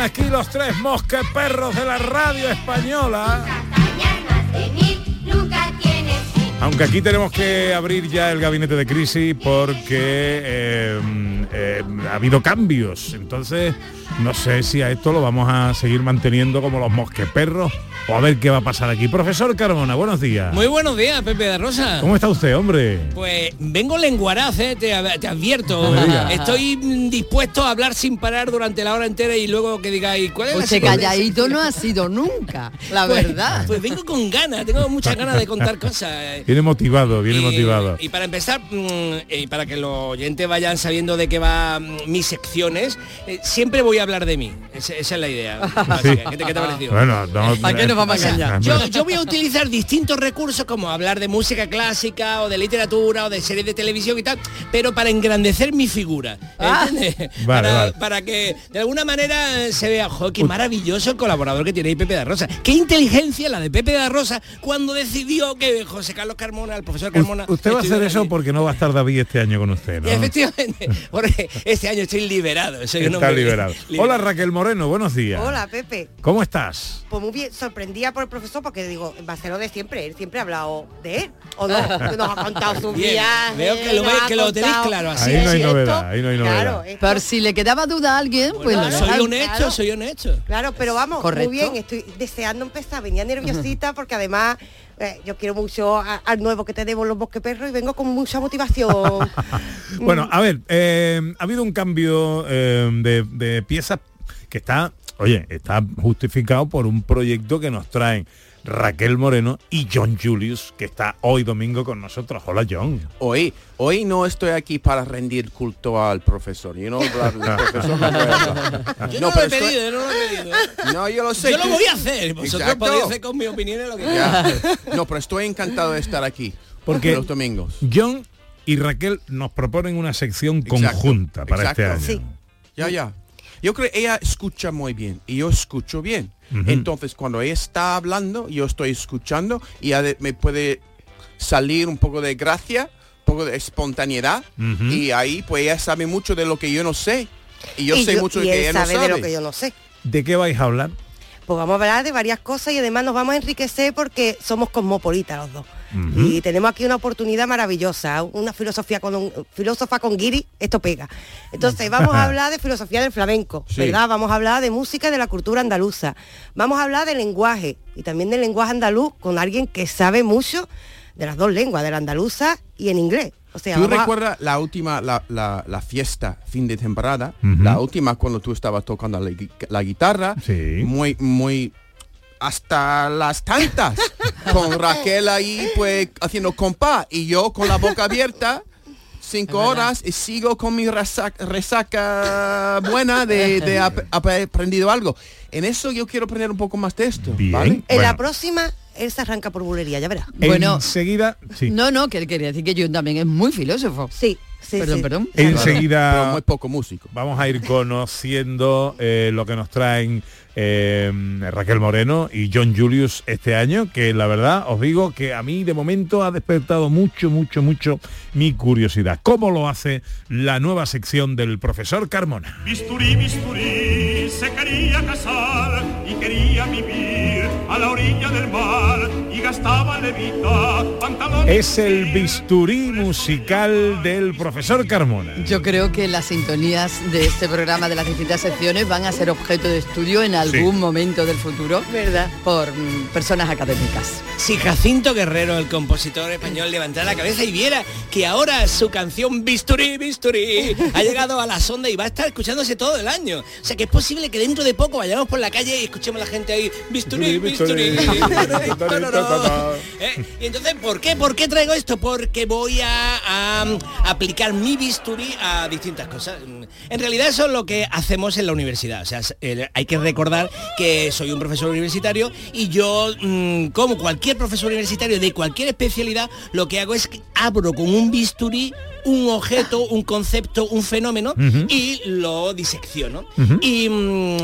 Aquí los tres mosqueperros de la radio española. Aunque aquí tenemos que abrir ya el gabinete de crisis porque eh, eh, ha habido cambios. Entonces, no sé si a esto lo vamos a seguir manteniendo como los mosqueperros o a ver qué va a pasar aquí. Profesor Carmona, buenos días. Muy buenos días, Pepe de Rosa. ¿Cómo está usted, hombre? Pues vengo lenguaraz, eh, te, te advierto. No. Estoy mm, dispuesto a hablar sin parar durante la hora entera y luego que digáis, ¿cuál es la Pues calladito no ha sido nunca, la Pues- verdad. Pues vengo con ganas, tengo muchas ganas de contar cosas. eh. Viene motivado, viene Y- motivado. Y para empezar, mm, y para que los oyentes vayan sabiendo de qué va mm, mis secciones, eh, siempre voy a hablar de mí. Esa, esa es la idea. básica. ¿Qué, te, qué te ha parecido? Bueno, no, ¿Para qué nos vamos a engañar? Yo, yo voy a utilizar distintos recursos como hablar de música clásica o de literatura o de series de televisión y tal, pero para engrandecer mi figura. Ah. Vale, para, vale. para que de alguna manera se vea, jo, qué maravilloso el colaborador que tiene ahí Pepe de Rosa. Qué inteligencia la de Pepe de Rosa cuando decidió que José Carlos Carmona, el profesor Carmona... U- Usted va a hacer eso porque no va a estar David este año con usted, ¿no? Efectivamente, porque este año estoy liberado. soy un Está hombre liberado. liberado. Hola Raquel Moreno, buenos días. Hola, Pepe. ¿Cómo estás? Pues muy bien, sorprendida por el profesor porque digo, va a ser lo de siempre, él siempre ha hablado de él. O no, nos ha contado su viaje. veo que lo, ve- que lo tenéis claro así. Ahí no hay Sí, novedad, esto- ahí no hay novedad. Claro, esto- Por si le quedaba duda a alguien, pues Bueno, lo soy dejan. honesto, claro. soy honesto. Claro, pero vamos, Correcto. muy bien, estoy deseando empezar, venía nerviosita porque además eh, yo quiero mucho al nuevo que te debo los bosque perros y vengo con mucha motivación. Bueno, a ver, eh, ha habido un cambio eh, de, de piezas que está, oye, está justificado por un proyecto que nos traen Raquel Moreno y John Julius, que está hoy domingo con nosotros. Hola John. Hoy, hoy no estoy aquí para rendir culto al profesor. You know, hablar del profesor no. Yo No, no, lo he estoy- pedido, yo no lo he pedido. No, yo lo sé. Yo lo voy a hacer. Vosotros Exacto. podéis hacer con mi opinión lo que queráis. No, pero estoy encantado de estar aquí. Porque- los domingos. John y Raquel nos proponen una sección Exacto, conjunta para este año. Sí. Ya, ya. Yo creo que ella escucha muy bien y yo escucho bien. Entonces, cuando ella está hablando, yo estoy escuchando y me puede salir un poco de gracia, un poco de espontaneidad y ahí pues ella sabe mucho de lo que yo no sé. Y yo y sé mucho de y que él ella no sabe sabe. de lo que yo no sé. ¿De qué vais a hablar? Pues vamos a hablar de varias cosas y además nos vamos a enriquecer porque somos cosmopolitas los dos. Y tenemos aquí una oportunidad maravillosa, una filosofía con un filósofa con guiri, esto pega. Entonces vamos a hablar de filosofía del flamenco, Sí. ¿verdad? Vamos a hablar de música y de la cultura andaluza. Vamos a hablar de lenguaje y también del lenguaje andaluz con alguien que sabe mucho de las dos lenguas, de la andaluza y en inglés. O sea, ¿Tú a- recuerdas la última, la, la- la fiesta fin de temporada? La última cuando tú estabas tocando la, la guitarra. Sí. Muy, muy... Hasta las tantas. con Raquel ahí, pues, haciendo compás. Y yo con la boca abierta. Cinco horas y sigo con mi resaca, resaca buena de, de ap- aprendido algo. En eso yo quiero aprender un poco más de esto. Bien. ¿vale? En Bueno. la próxima, él se arranca por bulería, ya verás. Bueno. enseguida, sí. No, no, que él quería decir que yo también es muy filósofo. Sí, sí, Perdón, sí. perdón. Pero enseguida muy poco músico. vamos a ir conociendo eh, lo que nos traen eh, Raquel Moreno y John Julius este año, que la verdad os digo que a mí de momento ha despertado mucho, mucho, mucho mi curiosidad. ¿Cómo lo hace la nueva sección del profesor Carmona? Bisturí, bisturí, se quería casar y quería vivir a la orilla del mar y gastaba levita, pantalones... Es el bisturí musical del profesor Carmona. Yo creo que las sintonías de este programa de las distintas secciones van a ser objeto de estudio en algún momento del futuro ¿Verdad? por mm, personas académicas. Si Jacinto Guerrero, el compositor español, levantara la cabeza y viera que ahora su canción Bisturí, Bisturí ha llegado a la sonda y va a estar escuchándose todo el año. O sea que es posible que dentro de poco vayamos por la calle y escuchemos a la gente ahí Bisturí, Bisturí, bisturí. Eh, Y entonces, ¿por qué? ¿Por qué traigo esto? Porque voy a, a, um, aplicar mi bisturí a distintas cosas. En realidad eso es lo que hacemos en la universidad. O sea, eh, hay que recordar que soy un profesor universitario y yo, mm, como cualquier profesor universitario de cualquier especialidad, lo que hago es que abro con un bisturí un objeto, un concepto, un fenómeno y lo disecciono. Y mm,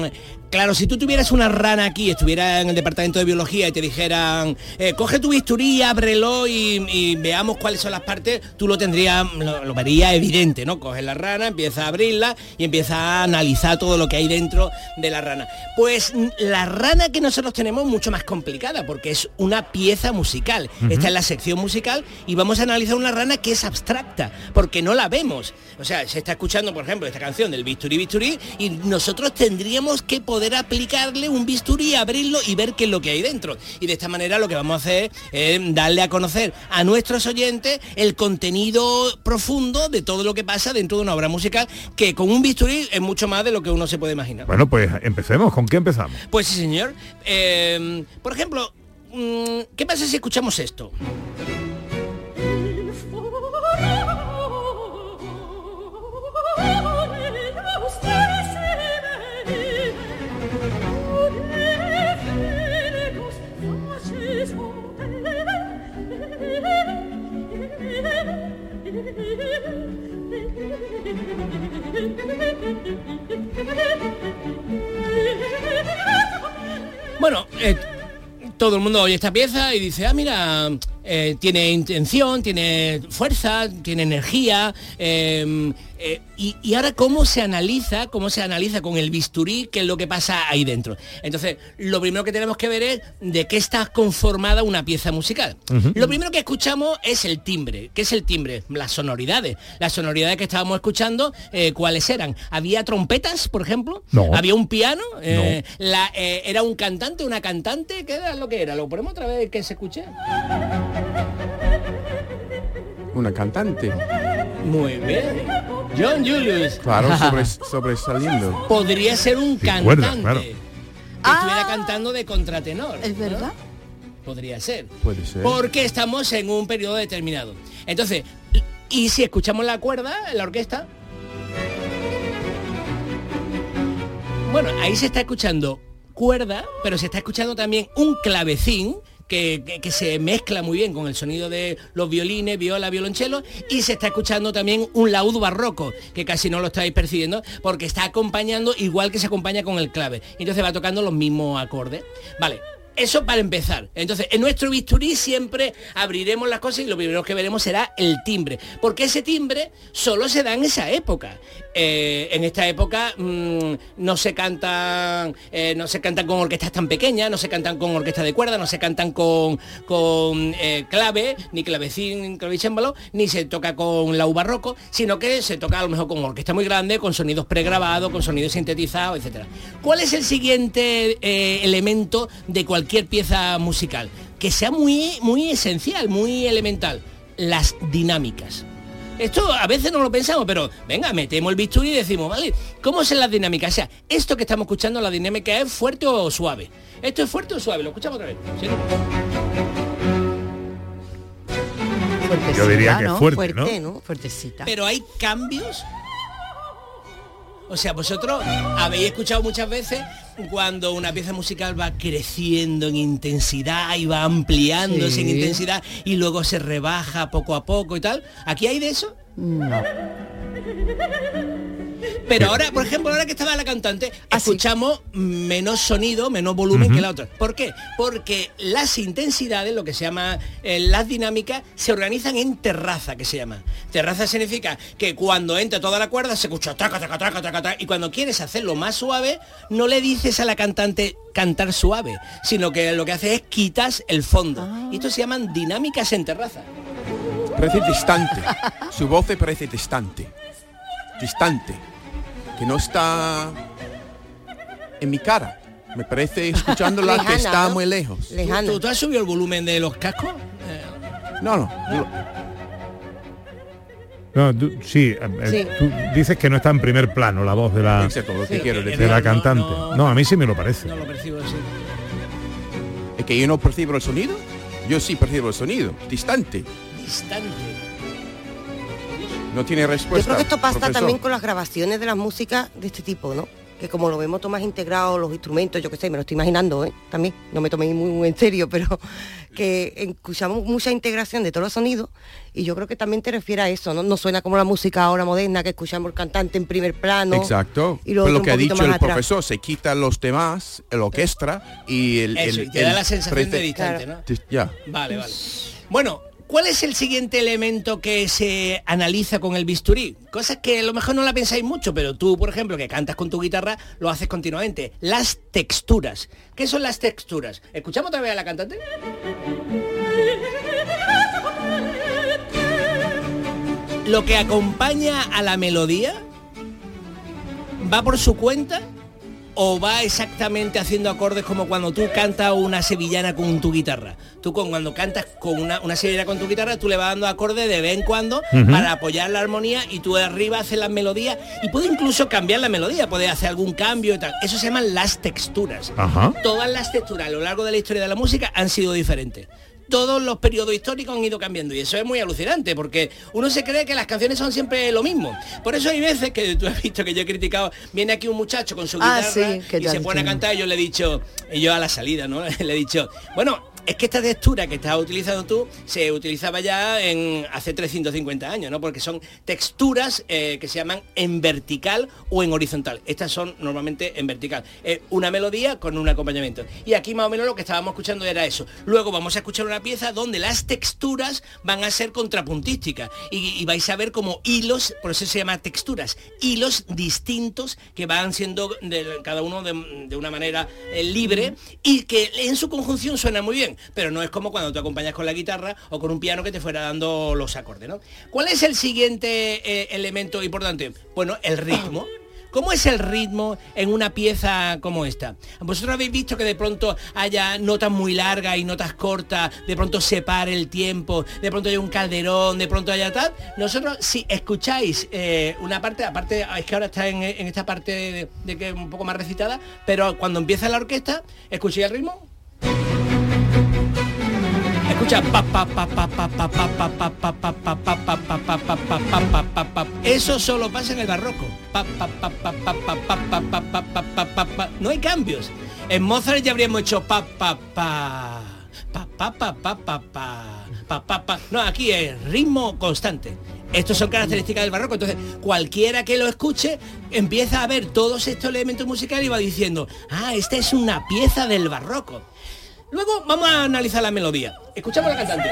claro, si tú tuvieras una rana aquí, estuviera en el departamento de biología y te dijeran, eh, coge tu bisturí, ábrelo y, y veamos cuáles son las partes, tú lo tendrías, lo, lo vería evidente, ¿no? Coges la rana, empieza a abrirla y empieza a analizar todo lo que hay dentro de la rana. Pues la rana que nosotros tenemos es mucho más complicada porque es una pieza musical. Esta es la sección musical y vamos a analizar una rana que es abstracta porque no la vemos. O sea, se está escuchando, por ejemplo, esta canción del bisturí bisturí y nosotros tendríamos que poder aplicarle un bisturí, abrirlo y ver qué es lo que hay dentro. Y de esta manera lo que vamos a hacer es darle a conocer a nuestros oyentes el contenido profundo de todo lo que pasa dentro de una obra musical que con un bisturí es mucho más de lo que uno se puede imaginar. Bueno, pues empecemos. ¿Con qué empezamos? Pues sí, señor. Eh, por ejemplo, mm, ¿qué pasa si escuchamos esto? Bueno, eh, todo el mundo oye esta pieza y dice, ah, mira, eh, tiene intención, tiene fuerza, tiene energía. eh, eh, y, y ahora cómo se analiza, cómo se analiza con el bisturí qué es lo que pasa ahí dentro. Entonces, lo primero que tenemos que ver es de qué está conformada una pieza musical. Lo primero que escuchamos es el timbre. ¿Qué es el timbre? Las sonoridades. Las sonoridades que estábamos escuchando, eh, ¿cuáles eran? ¿Había trompetas, por ejemplo? No. ¿Había un piano? Eh, la- eh, ¿Era un cantante, una cantante? ¿Qué era lo que era? ¿Lo ponemos otra vez que se escuche? Una cantante. Muy bien. John Julius. Claro, sobre, sobresaliendo. Podría ser un Sí, cantante. cuerda, claro. Que estuviera cantando de contratenor. ¿Es ¿no? verdad? Podría ser. Puede ser. Porque estamos en un periodo determinado. Entonces, y si escuchamos la cuerda, la orquesta. Bueno, ahí se está escuchando cuerda, pero se está escuchando también un clavecín. Que, se mezcla muy bien con el sonido de los violines, viola, violonchelo y se está escuchando también un laúd barroco que casi no lo estáis percibiendo porque está acompañando igual que se acompaña con el clave entonces va tocando los mismos acordes vale eso para empezar. Entonces, en nuestro bisturí siempre abriremos las cosas y lo primero que veremos será el timbre. Porque ese timbre solo se da en esa época. Eh, en esta época mm, no se cantan eh, no se cantan con orquestas tan pequeñas, no se cantan con orquesta de cuerda, no se cantan con, con eh, clave, ni clavecín, clavicémbalo, ni se toca con la barroco, sino que se toca a lo mejor con orquesta muy grande, con sonidos pregrabados, con sonidos sintetizados, etcétera. ¿Cuál es el siguiente elemento de cualquier pieza musical? Que sea muy, muy esencial, muy elemental. Las dinámicas. Esto a veces no lo pensamos, pero venga, metemos el bisturí y decimos, vale, ¿cómo son las dinámicas? O sea, esto que estamos escuchando, la dinámica es fuerte o suave. ¿Esto es fuerte o suave? Lo escuchamos otra vez. ¿Sí? Yo diría que es ¿no? fuerte, ¿no? Fuerte, ¿no? Fuertecita. Pero hay cambios. O sea, vosotros habéis escuchado muchas veces cuando una pieza musical va creciendo en intensidad y va ampliándose Sí. en intensidad y luego se rebaja poco a poco y tal. ¿Aquí hay de eso? No. Pero ahora, por ejemplo, ahora que estaba la cantante, Ah, escuchamos menos sonido, menos volumen que la otra. ¿Por qué? Porque las intensidades, lo que se llama eh, las dinámicas, se organizan en terraza, que se llama. Terraza significa que cuando entra toda la cuerda se escucha traca, traca, traca, traca, traca, y cuando quieres hacerlo más suave, no le dices a la cantante cantar suave, sino que lo que hace es quitas el fondo. Y esto se llaman dinámicas en terraza. Parece distante. Su voz parece distante. Distante. Que no está en mi cara. Me parece escuchándola que Lejana, está ¿no? muy lejos. Lejano. ¿Tú, tú has subido el volumen de los cascos? Eh, No, no. lo- No, tú- sí, eh, eh, Sí. tú dices que no está en primer plano la voz de la, Excepto lo que Sí. quiero de decir. la no, cantante. no. No, a mí sí me lo parece. no lo percibo así. ¿Es que yo no percibo el sonido? Yo sí percibo el sonido, distante. Distante. No tiene Yo respuesta. creo que esto pasa profesor. también con las grabaciones de las músicas de este tipo, ¿no? Que como lo vemos todo más integrado, los instrumentos, yo qué sé, me lo estoy imaginando, ¿eh? También, no me toméis muy, muy en serio, pero que escuchamos mucha integración de todos los sonidos y yo creo que también te refiere a eso, ¿no? No suena como la música ahora moderna que escuchamos el cantante en primer plano. Exacto. Y lo Pues lo que ha dicho el atrás. profesor, se quita los demás, el orquestra y el... Eso, el- y te da la sensación de distante, ¿no? Dis- Ya. Vale, vale. Bueno, ¿cuál es el siguiente elemento que se analiza con el bisturí? Cosas que a lo mejor no la pensáis mucho, pero tú, por ejemplo, que cantas con tu guitarra, lo haces continuamente. Las texturas. ¿Qué son las texturas? ¿Escuchamos otra vez a la cantante? Lo que acompaña a la melodía va por su cuenta o va exactamente haciendo acordes como cuando tú cantas una sevillana con tu guitarra. Tú con, cuando cantas con una, una sevillana con tu guitarra, tú le vas dando acordes de vez en cuando para apoyar la armonía y tú de arriba haces las melodías y puede incluso cambiar la melodía, puede hacer algún cambio y tal. Eso se llaman las texturas. Ajá. Todas las texturas a lo largo de la historia de la música han sido diferentes. Todos los periodos históricos han ido cambiando y eso es muy alucinante porque uno se cree que las canciones son siempre lo mismo. Por eso hay veces que tú has visto que yo he criticado, viene aquí un muchacho con su Ah, guitarra sí, y se pone a cantar y yo le he dicho, y yo a la salida, ¿no? le he dicho, bueno, es que esta textura que estás utilizando tú se utilizaba ya en hace 350 años, ¿no? Porque son texturas eh, que se llaman en vertical o en horizontal. Estas son normalmente en vertical. Eh, una melodía con un acompañamiento. Y aquí más o menos lo que estábamos escuchando era eso. Luego vamos a escuchar una pieza donde las texturas van a ser contrapuntísticas y, y vais a ver como hilos, por eso se llama texturas, hilos distintos que van siendo de, cada uno de, de una manera eh, libre y que en su conjunción suena muy bien, pero no es como cuando tú acompañas con la guitarra o con un piano que te fuera dando los acordes, ¿no? ¿Cuál es el siguiente eh, elemento importante? Bueno, el ritmo. ¿Cómo es el ritmo en una pieza como esta? Vosotros habéis visto que de pronto haya notas muy largas y notas cortas, de pronto se pare el tiempo, de pronto haya un calderón, de pronto haya tal. Nosotros, si escucháis eh, una parte, aparte es que ahora está en, esta parte de, de que un poco más recitada, pero cuando empieza la orquesta, ¿escucháis el ritmo? Pa. Eso solo pasa en el barroco. No hay cambios. En Mozart ya habríamos hecho pa pa pa pa pa pa pa pa pa pa pa. No, aquí es ritmo constante. Estos son características del barroco. Entonces, cualquiera que lo escuche empieza a ver todos estos elementos musicales y va diciendo, ah, esta es una pieza del barroco. Luego vamos a analizar la melodía. Escuchamos la cantante.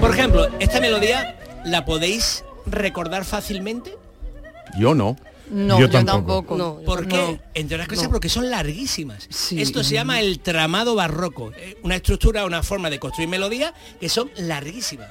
Por ejemplo, esta melodía la podéis recordar fácilmente. Yo no. No, Yo yo, tampoco. tampoco. No, yo ¿Por qué? No. Entre otras cosas No. porque son larguísimas. Sí. Esto se llama el tramado barroco. eh, Una estructura, una forma de construir melodías que son larguísimas.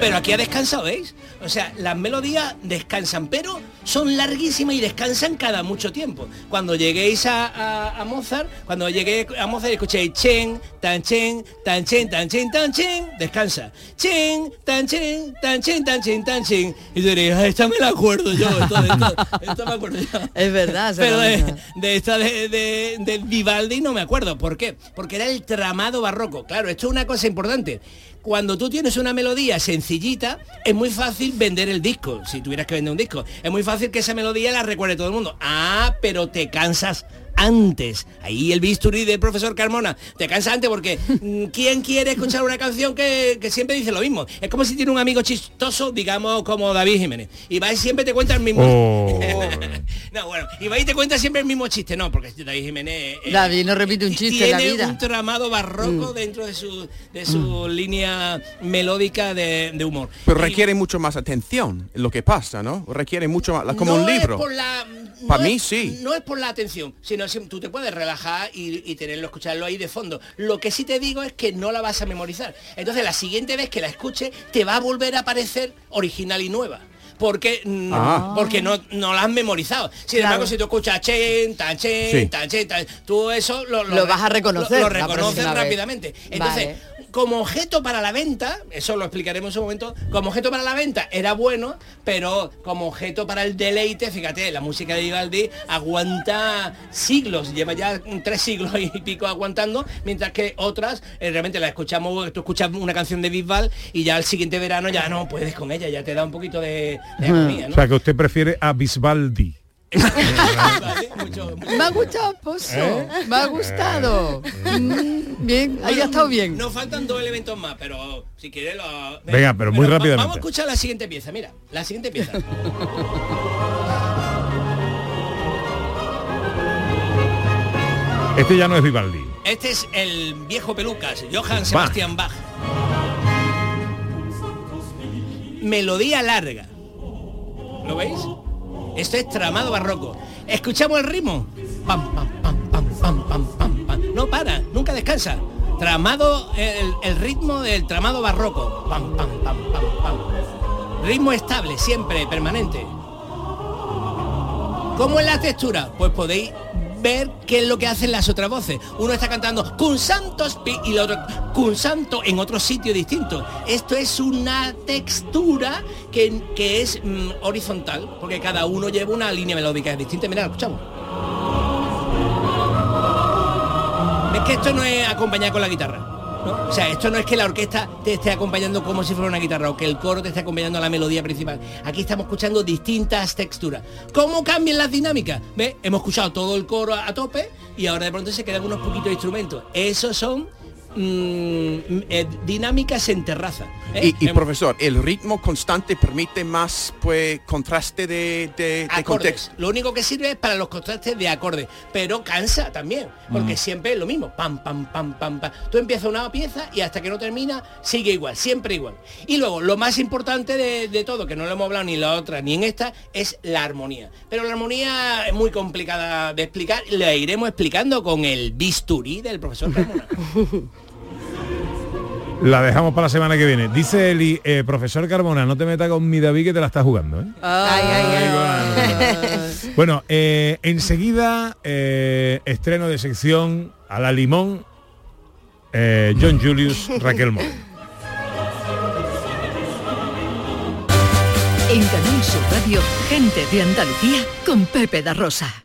Pero aquí ha descansado, ¿veis? O sea, las melodías descansan, pero son larguísimas y descansan cada mucho tiempo. Cuando lleguéis a, a- a Mozart, cuando llegué a Mozart escuchéis chen, tan chen, tan chen, tan chen, tan chen, descansa. Chen, tan chen, tan chen, tan chen, tan chen. Y diréis, "Ah, esta me la acuerdo yo, esto, esto, esto me acuerdo yo. Es verdad, Pero de, esta de, de- de Vivaldi no me acuerdo. ¿Por qué? Porque era el tramado barroco. Claro, esto es una cosa importante. Cuando tú tienes una melodía sencillita, es muy fácil vender el disco, si tuvieras que vender un disco. Es muy fácil que esa melodía la recuerde todo el mundo. Ah, pero te cansas antes. Ahí el bisturí del profesor Carmona. Te cansa antes porque mm, ¿quién quiere escuchar una canción que, que siempre dice lo mismo? Es como si tiene un amigo chistoso, digamos, como David Jiménez. Y va y siempre te cuenta el mismo... Oh. no, bueno, y va y te cuenta siempre el mismo chiste, no, porque David Jiménez... eh, David no repite un chiste en la tiene vida. Mm. un tramado barroco dentro de su, de su línea melódica de, de humor. Pero Y requiere mucho más atención en lo que pasa, ¿no? Requiere mucho más, como no un libro. Es por la, no Pa' mí es- sí. No es por la atención, sino si tú te puedes relajar y, y tenerlo, escucharlo ahí de fondo. Lo que sí te digo es que no la vas a memorizar. Entonces la siguiente vez que la escuches te va a volver a parecer original y nueva. Porque, mm, Ah. porque no, no la has memorizado. Sin Claro. embargo, si tú escuchas chen, tan chen, Sí. tan chen, tan- tú eso lo, Lo vas a reconocer Lo, reconoces vez. rápidamente. Entonces, Vale. Como objeto para la venta, eso lo explicaremos en un momento, como objeto para la venta era bueno, pero como objeto para el deleite, fíjate, la música de Vivaldi aguanta siglos, lleva ya tres siglos y pico aguantando, mientras que otras eh, realmente la escuchamos, tú escuchas una canción de Bisbal y ya al siguiente verano ya no puedes con ella, ya te da un poquito de, de agonía, ¿no? O sea, que usted prefiere a Bisbaldi. Vale, mucho- Me ha gustado, Pozo. ¿Eh? Me ha gustado. Mm, bien, ahí ha estado bien. Nos faltan dos elementos más, pero si quieres lo... Venga, pero muy va- rápidamente. Vamos a escuchar la siguiente pieza, mira, la siguiente pieza. Este ya no es Vivaldi. Este es el viejo pelucas, Johann Sebastian Bach. Melodía larga. ¿Lo veis? Esto es tramado barroco. ¿Escuchamos el ritmo? Pam, pam, pam, pam, pam, pam, pam, pam. No para, nunca descansa. Tramado, el, el ritmo del tramado barroco. Pam, pam, pam, pam, pam. Ritmo estable, siempre, permanente. ¿Cómo es la textura? Pues podéis ver qué es lo que hacen las otras voces. Uno está cantando Cun Santos y el otro Cun Santo en otro sitio distinto. Esto es una textura que, que es mm, horizontal, porque cada uno lleva una línea melódica distinta. Mira, escuchamos. ¿Ves que esto no es acompañar con la guitarra? ¿No? O sea, esto no es que la orquesta te esté acompañando como si fuera una guitarra o que el coro te esté acompañando a la melodía principal. Aquí estamos escuchando distintas texturas. ¿Cómo cambian las dinámicas? ¿Ves? Hemos escuchado todo el coro a, a tope y ahora de pronto se quedan unos poquitos instrumentos. Esos son mm, eh, dinámicas en terraza. ¿eh? Y, y, profesor, el ritmo constante permite más pues contraste de, de, de acordes. contexto. Lo único que sirve es para los contrastes de acordes, pero cansa también, porque siempre es lo mismo, pam, pam, pam, pam, pam. Tú empiezas una pieza y hasta que no termina sigue igual, siempre igual. Y luego, lo más importante de, de todo, que no lo hemos hablado ni en la otra ni en esta, es la armonía. Pero la armonía es muy complicada de explicar, la iremos explicando con el bisturí del profesor Carmona. La dejamos para la semana que viene. Dice Eli, eh, profesor Carmona, no te metas con mi David que te la está jugando. ¿eh? Ay, ay, ay. Bueno, eh, enseguida eh, estreno de sección a la limón eh, John Julius Raquel Moreno. En Canal Sur Radio, gente de Andalucía con Pepe da Rosa.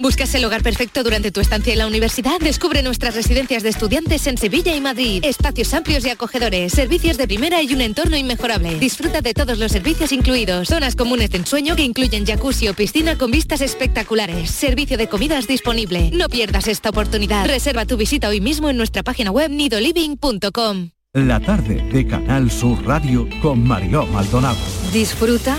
¿Buscas el hogar perfecto durante tu estancia en la universidad? Descubre nuestras residencias de estudiantes en Sevilla y Madrid. Espacios amplios y acogedores, servicios de primera y un entorno inmejorable. Disfruta de todos los servicios incluidos. Zonas comunes de ensueño que incluyen jacuzzi o piscina con vistas espectaculares. Servicio de comidas disponible. No pierdas esta oportunidad. Reserva tu visita hoy mismo en nuestra página web nidoliving.com. La tarde de Canal Sur Radio con Mariló Maldonado. Disfruta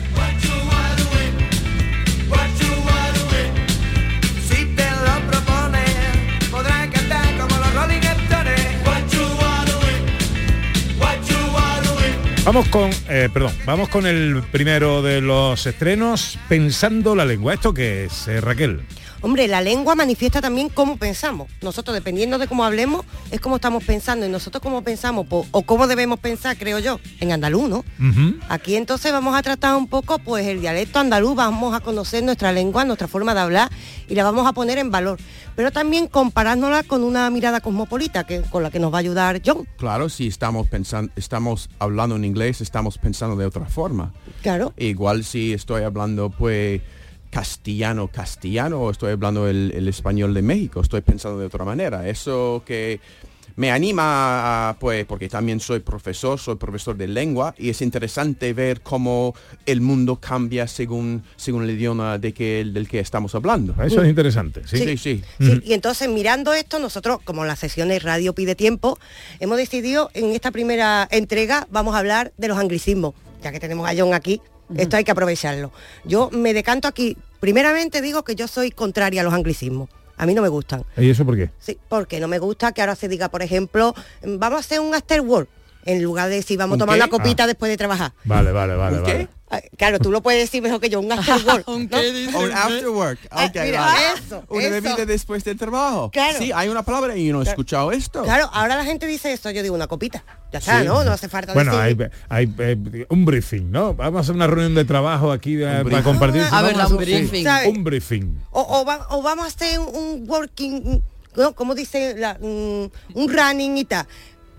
Vamos con, eh, perdón, vamos con el primero de los estrenos, Pensando la lengua. ¿Esto qué es, eh, Raquel? Hombre, la lengua manifiesta también cómo pensamos. Nosotros, dependiendo de cómo hablemos, es como estamos pensando. Y nosotros cómo pensamos, po- o cómo debemos pensar, creo yo, en andaluz, ¿no? Aquí entonces vamos a tratar un poco pues el dialecto andaluz, vamos a conocer nuestra lengua, nuestra forma de hablar y la vamos a poner en valor. Pero también comparándola con una mirada cosmopolita, que, con la que nos va a ayudar John. Claro, si estamos pensando, estamos hablando en inglés, estamos pensando de otra forma. Claro. Igual si estoy hablando pues castellano, castellano, o estoy hablando el, el español de México, estoy pensando de otra manera. Eso que me anima, a, pues, porque también soy profesor, soy profesor de lengua y es interesante ver cómo el mundo cambia según, según el idioma de que, del que estamos hablando. Eso es interesante, sí. Sí, sí. Sí, y entonces mirando esto, nosotros, como la sesión de radio pide tiempo, hemos decidido en esta primera entrega vamos a hablar de los anglicismos, ya que tenemos a John aquí, esto hay que aprovecharlo. Yo me decanto aquí, primeramente digo que yo soy contraria a los anglicismos. A mí no me gustan. ¿Y eso por qué? Sí, porque no me gusta que ahora se diga, por ejemplo, vamos a hacer un after work, en lugar de decir vamos a ¿Un tomar qué? una copita Ah. después de trabajar. Vale, vale, vale, ¿Un qué? vale. Claro, tú lo puedes decir mejor que yo, un after work. ¿no? Un after work. Ah, mira, vale. eso, Una eso. bebida después del trabajo. Claro. Sí, hay una palabra y yo no he escuchado esto. Claro, ahora la gente dice esto, yo digo una copita. Ya está, Sí. ¿no? No hace falta Bueno, hay, decir... hay eh, un briefing, ¿no? Vamos a hacer una reunión de trabajo aquí para compartir. A ver, un briefing. Un briefing. O, o va- o vamos a hacer un, working, ¿no? ¿Cómo dice? La, mm, un running y tal.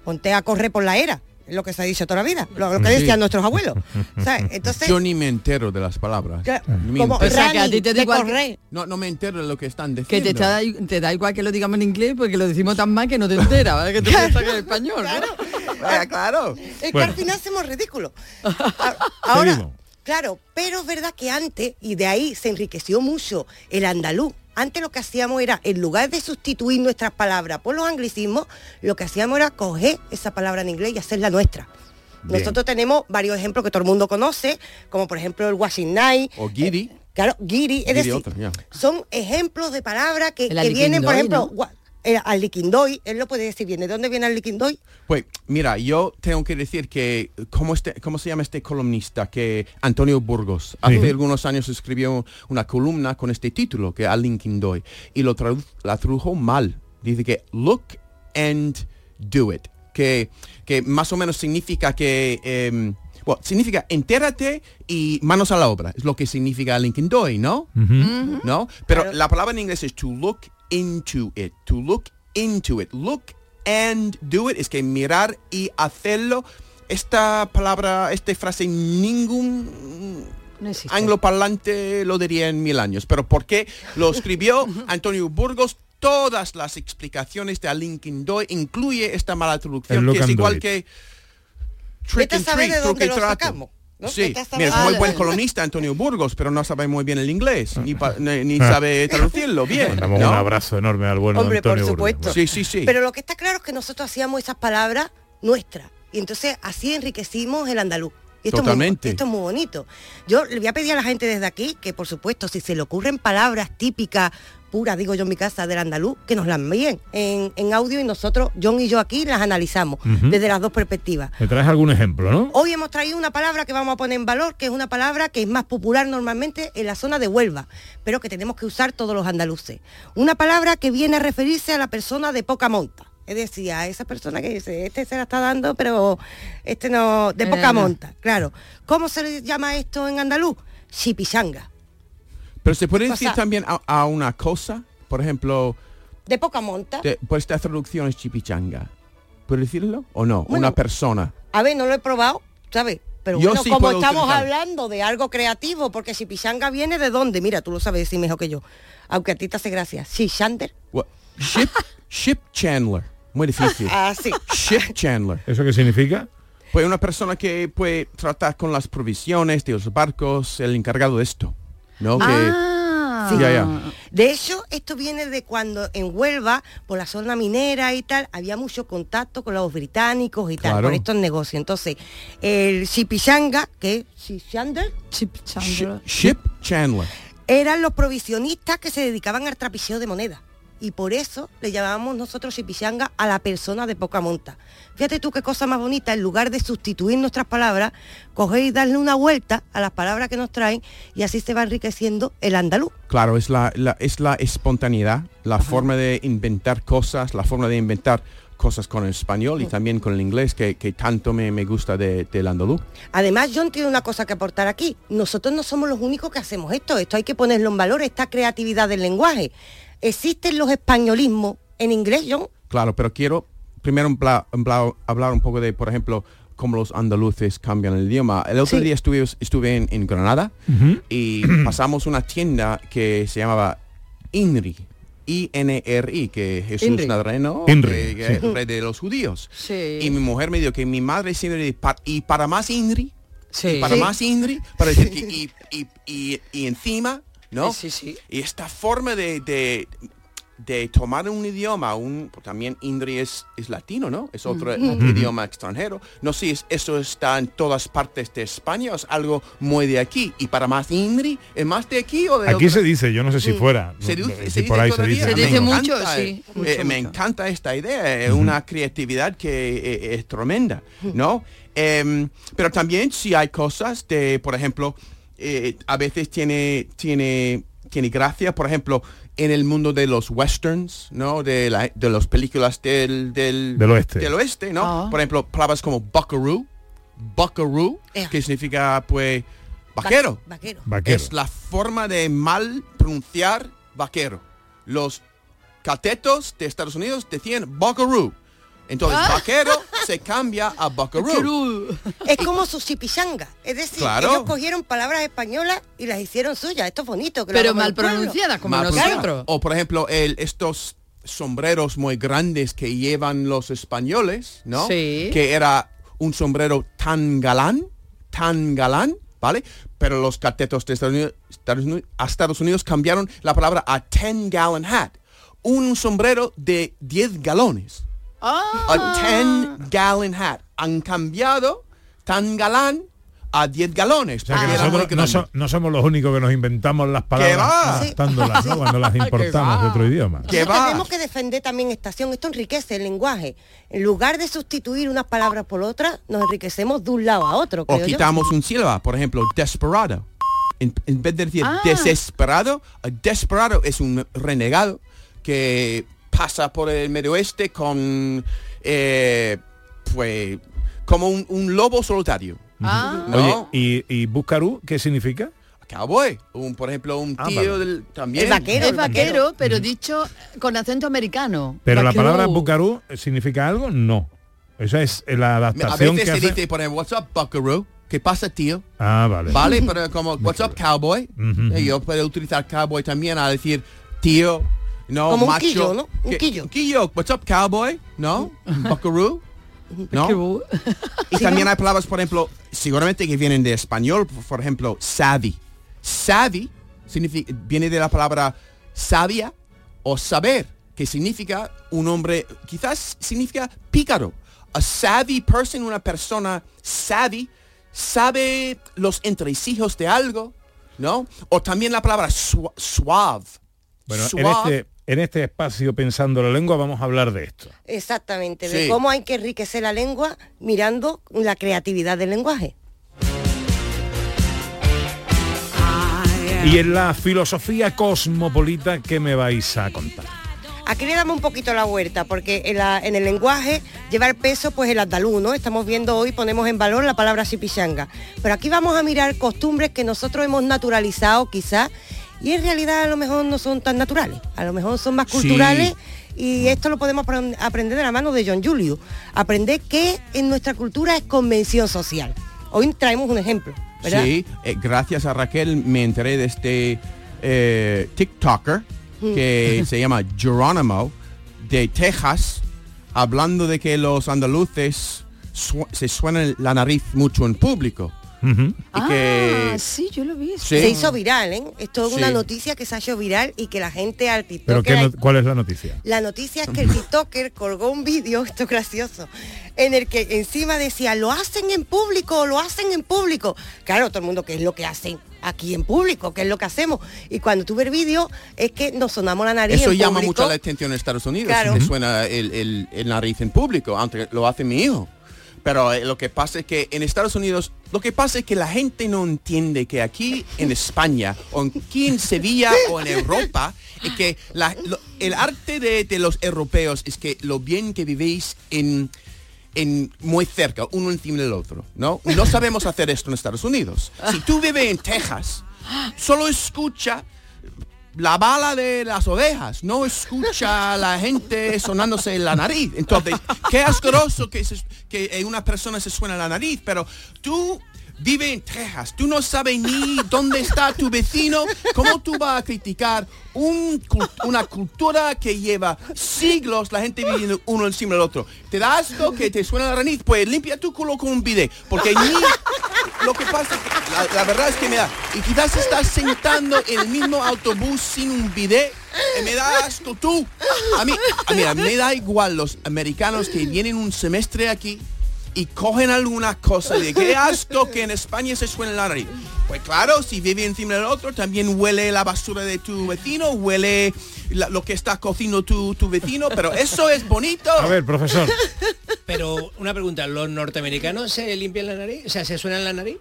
Ponte a correr por la era. Es lo que se ha dicho toda la vida. Lo, lo que Sí. decían nuestros abuelos. ¿sabes? Entonces, Yo ni me entero de las palabras. Claro, como. O sea, que a ti te da igual que-. No, no me entero de lo que están Que diciendo. te, está- te da igual que lo digamos en inglés porque lo decimos tan mal que no te enteras, ¿vale? Que tú piensas que es español, ¿no? Ah, claro. Es que Bueno. al final somos ridículos. A- Ahora, Seguimos. claro, pero es verdad que antes, y de ahí se enriqueció mucho el andaluz, antes lo que hacíamos era, en lugar de sustituir nuestras palabras por los anglicismos, lo que hacíamos era coger esa palabra en inglés y hacerla nuestra. Bien. Nosotros tenemos varios ejemplos que todo el mundo conoce, como por ejemplo el washing night. O giddy. Claro, giri, es Giri decir, otro, son ejemplos de palabras que, vienen, por ejemplo, ¿no? Eh, al liquindoy, él lo puede decir bien. ¿De dónde viene el liquindoy? Pues mira, yo tengo que decir que, ¿cómo, este, ¿cómo se llama este columnista? Que Antonio Burgos. Hace Sí. algunos años escribió una columna con este título, que al Linkin Doy, y lo tradu- la tradujo mal. Dice que look and do it. Que, que más o menos significa que... em, bueno, significa entérate y manos a la obra. Es lo que significa Linkin Doy, ¿no? ¿No? Pero la palabra en inglés es to look into it. To look into it. Look and do it. Es que mirar y hacerlo. Esta palabra, esta frase, ningún No angloparlante lo diría en mil años. Pero ¿por qué lo escribió Antonio Burgos? Todas las explicaciones de Linkin Doy incluye esta mala traducción que es igual it. que Vete trick a and saber treat, de dónde truque y lo trato. Sí, mira, es muy buen columnista Antonio Burgos, pero no sabe muy bien el inglés, ni, pa- ni, ni sabe traducirlo bien. ¿no? un abrazo enorme al bueno Hombre, por Antonio Burgos. supuesto. Sí, sí, sí. Pero lo que está claro es que nosotros hacíamos esas palabras nuestras. Y entonces así enriquecimos el andaluz. Y esto Totalmente. Es muy, esto es muy bonito. Yo le voy a pedir a la gente desde aquí que, por supuesto, si se le ocurren palabras típicas, puras, digo yo en mi casa, del andaluz, que nos las envíen en, en audio y nosotros, John y yo aquí, las analizamos desde las dos perspectivas. ¿Me traes algún ejemplo, no? Hoy hemos traído una palabra que vamos a poner en valor, que es una palabra que es más popular normalmente en la zona de Huelva, pero que tenemos que usar todos los andaluces. Una palabra que viene a referirse a la persona de poca monta. Es decir, a esa persona que dice, este se la está dando, pero este no, de poca monta, claro. ¿Cómo se le llama esto en andaluz? Chipichanga. Pero se puede O decir sea- también a, a una cosa, por ejemplo, De poca monta. de- por esta traducción es chipichanga. ¿Puedo decirlo o no? Bueno. una persona. A ver, no lo he probado, ¿sabes? Pero Yo bueno, sí como estamos utilizar. hablando de algo creativo, porque si pichanga viene de dónde, mira, tú lo sabes decir mejor que yo. Aunque a ti te hace gracia. Sí, Shander. Ship, ship chandler. Muy difícil. Ah, sí. Ship chandler. ¿Eso qué significa? Pues una persona que puede tratar con las provisiones de los barcos, el encargado de esto. ¿No? Que, Ah, Sí. Ya, ya. De hecho, esto viene de cuando en Huelva, por la zona minera y tal, había mucho contacto con los británicos y tal, Claro. por estos negocios. Entonces, el Chipichanga, que es Shander, Chip Chandler. ship chandler. eran los provisionistas que se dedicaban al trapicheo de moneda. Y por eso le llamábamos nosotros Chipichanga a la persona de poca monta. Fíjate tú qué cosa más bonita, en lugar de sustituir nuestras palabras, coger y darle una vuelta a las palabras que nos traen y así se va enriqueciendo el andaluz. Claro, es la, la- es la espontaneidad, la forma de inventar cosas, la forma de inventar cosas con el español y también con el inglés que, que tanto me, me gusta de- del andaluz. Además, John tiene una cosa que aportar aquí. Nosotros no somos los únicos que hacemos esto. Esto hay que ponerlo en valor, esta creatividad del lenguaje. ¿Existen los españolismos en inglés, John? Claro, pero quiero primero empla- hablar un poco de, por ejemplo, cómo los andaluces cambian el idioma. El otro Sí. día estuve, estuve en, en Granada y pasamos una tienda que se llamaba INRI. I-N-R-I, que Jesús Inri. Nazareno, Inri, que- sí. rey de los judíos. Sí. Y mi mujer me dijo que mi madre siempre dice, "Pa- y para más Inri, Sí. y para Sí. más Inri, para decir que y, y, y, y encima, ¿no? Sí, sí. Y esta forma de, de, de tomar un idioma, un pues también Indri es, es latino, ¿no? Es otro Ujú. idioma extranjero. No sé, si eso está en todas partes de España o es algo muy de aquí. Y para más Indri, ¿es más de aquí o de Aquí otro- se dice, yo no sé si fuera. se no, dice, si se por dice ahí se todavía. dice. Se dice Me mucho, sí, eh, mucho, eh, Me mucho. encanta esta idea, es una creatividad que eh, es tremenda, ¿no? Em, pero también si hay cosas de, por ejemplo, eh, a veces tiene, tiene, tiene gracia, por ejemplo, en el mundo de los westerns, ¿no? De, la- de las películas del, del, Del oeste. del oeste, ¿no? Ah. Por ejemplo, palabras como buckaroo, buckaroo, Ea. que significa, pues, vaquero. Vaquero. Vaquero. Es la forma de mal pronunciar vaquero. Los catetos de Estados Unidos decían buckaroo. Entonces, Ah. vaquero se cambia a buckaroo. Es como su chipichanga. Es decir, Claro. ellos cogieron palabras españolas y las hicieron suyas. Esto es bonito. Que lo Pero mal pronunciadas, como Más nosotros. O por ejemplo, el, estos sombreros muy grandes que llevan los españoles, ¿no? Sí. Que era un sombrero tan galán, tan galán, ¿vale? Pero los catetos de Estados Unidos, Estados Unidos- a Estados Unidos cambiaron la palabra a 10 gallon hat. Un sombrero de 10 galones. Ah. A 10 gallon hat. Han cambiado tan galán a 10 galones. O sea que muy nosotros no, grande. so- no somos los únicos que nos inventamos las palabras va? adaptándolas, ¿no? Cuando las importamos de otro idioma. ¿Qué va? Tenemos que defender también estación. Esto enriquece el lenguaje. En lugar de sustituir unas palabras por otras, nos enriquecemos de un lado a otro. o yo. quitamos un sílaba, por ejemplo, desperado. En, en vez de decir Ah. desesperado, desperado es un renegado que pasa por el medio oeste con, eh, pues, como un, un lobo solitario. Ah. ¿no? Oye, ¿y, y Buscarú qué significa? Cowboy, un, por ejemplo, un Ah, tío vale. del, también. Vaquero, Es vaquero, pero dicho con acento americano. Pero la palabra Bucarú significa algo, no. Esa es la A adaptación veces que se hace. dice, por ejemplo, what's up, buckaroo? ¿Qué pasa, tío? Ah, vale. ¿Vale? Pero como, what's up, cowboy? Eh, Yo puedo utilizar cowboy también a decir tío, no, Como un macho. quillo, ¿no? Un ¿Qué- quillo. quillo, what's up, cowboy? ¿No? Buckaroo. ¿No? Y también hay palabras, por ejemplo, seguramente que vienen de español, por- ejemplo, savvy. Savvy significa, viene de la palabra sabia o saber, que significa un hombre, quizás significa pícaro. A savvy person, una persona savvy, sabe los entresijos de algo, ¿no? O también la palabra su- suave. Bueno, en Suave. este, en este espacio Pensando la Lengua vamos a hablar de esto. Exactamente, de cómo hay que enriquecer la lengua mirando la creatividad del lenguaje. Y en la filosofía cosmopolita, ¿qué me vais a contar? Aquí le damos un poquito la vuelta, porque en, la- en el lenguaje lleva el peso pues el andaluz, ¿no? Estamos viendo hoy, ponemos en valor la palabra sipichanga. Pero aquí vamos a mirar costumbres que nosotros hemos naturalizado quizás, y en realidad a lo mejor no son tan naturales, a lo mejor son más Sí. culturales, y esto lo podemos apren- aprender de la mano de John Julius. Aprender que en nuestra cultura es convención social. Hoy traemos un ejemplo, ¿verdad? Sí, eh, gracias a Raquel me enteré de este eh, TikToker que se llama Geronimo de Texas, hablando de que los andaluces su- se suenan la nariz mucho en público. Y Ah, que sí, yo lo vi. Sí. Se hizo viral, ¿eh? Esto es una Sí. noticia que se ha hecho viral y que la gente al ¿Pero TikTok qué no- cuál es la noticia? La noticia es que el TikToker colgó un vídeo, esto es gracioso, en el que encima decía, lo hacen en público, lo hacen en público. Claro, todo el mundo, ¿qué es lo que hacen aquí en público? ¿Qué es lo que hacemos? Y cuando tuve el vídeo, es que nos sonamos la nariz eso en llama público. mucho la atención en Estados Unidos, Claro. si te suena el, el- el nariz en público, aunque lo hace mi hijo. Pero eh, lo que pasa es que en Estados Unidos, lo que pasa es que la gente no entiende que aquí en España, o aquí en Sevilla o en Europa, es que el arte de, los europeos es que lo bien que vivéis en, en muy cerca, uno encima del otro, ¿no? No sabemos hacer esto en Estados Unidos. Si tú vives en Texas, solo escucha la bala de las ovejas, no escucha a la gente sonándose la nariz. Entonces, qué asqueroso que, se- que una persona se suena la nariz, pero tú vive en Texas. Tú no sabes ni dónde está tu vecino. ¿Cómo tú vas a criticar una cultura que lleva siglos la gente viviendo uno encima del otro? ¿Te da asco que te suena la nariz? Pues limpia tu culo con un bidet. Porque ni lo que pasa, la, verdad es que me da. Y quizás estás sentando en el mismo autobús sin un bidet. y me da asco tú. A mí, a mí, a mí me da igual los americanos que vienen un semestre aquí y cogen alguna cosa y de qué asco que en España se suena la nariz. Pues claro, si vive encima del otro, también huele la basura de tu vecino, huele la- lo que está cocinando tu, tu vecino, pero eso es bonito. A ver, profesor. Pero una pregunta, ¿los norteamericanos se limpian la nariz? O sea, ¿se suenan la nariz?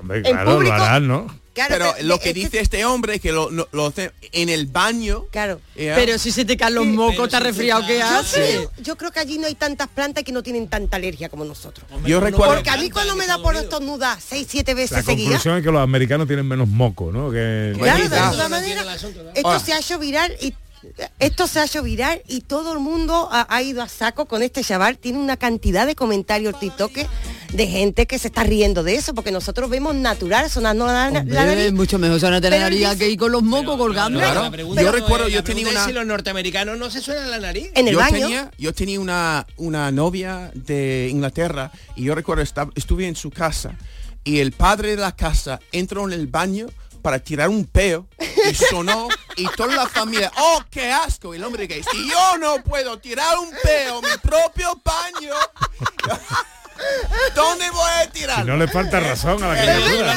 Hombre, En claro, lo público- harán, ¿no? Pero lo que dice este hombre que lo, lo- lo hace en el baño. Claro. Pero si se te caen los mocos, está resfriado, ¿qué Yo haces? yo creo que allí no hay tantas plantas que no tienen tanta alergia como nosotros. Yo recuerdo- Porque a mí cuando me da por estornudar seis, siete veces La conclusión es que los americanos tienen menos moco, ¿no? Que... Claro, de alguna manera, esto se ha hecho viral y esto se ha hecho viral y todo el mundo ha, ha ido a saco con este chaval. Tiene una cantidad de comentarios TikTok de gente que se está riendo de eso, porque nosotros vemos natural sonando la, la Hombre, nariz. mucho mejor sonarte la Pero nariz dice- que ir con los mocos colgando. La pregunta Yo no recuerdo, yo la tenía una- si los norteamericanos no se suenan la nariz. yo Tenía, yo tenía una, una novia de Inglaterra y yo recuerdo, estar, estuve en su casa y el padre de la casa entró en el baño para tirar un peo y sonó y toda la familia, ¡oh, qué asco! Y el hombre que, si yo no puedo tirar un peo mi propio baño, ¿dónde voy a tirar? Si no le falta razón a la criatura.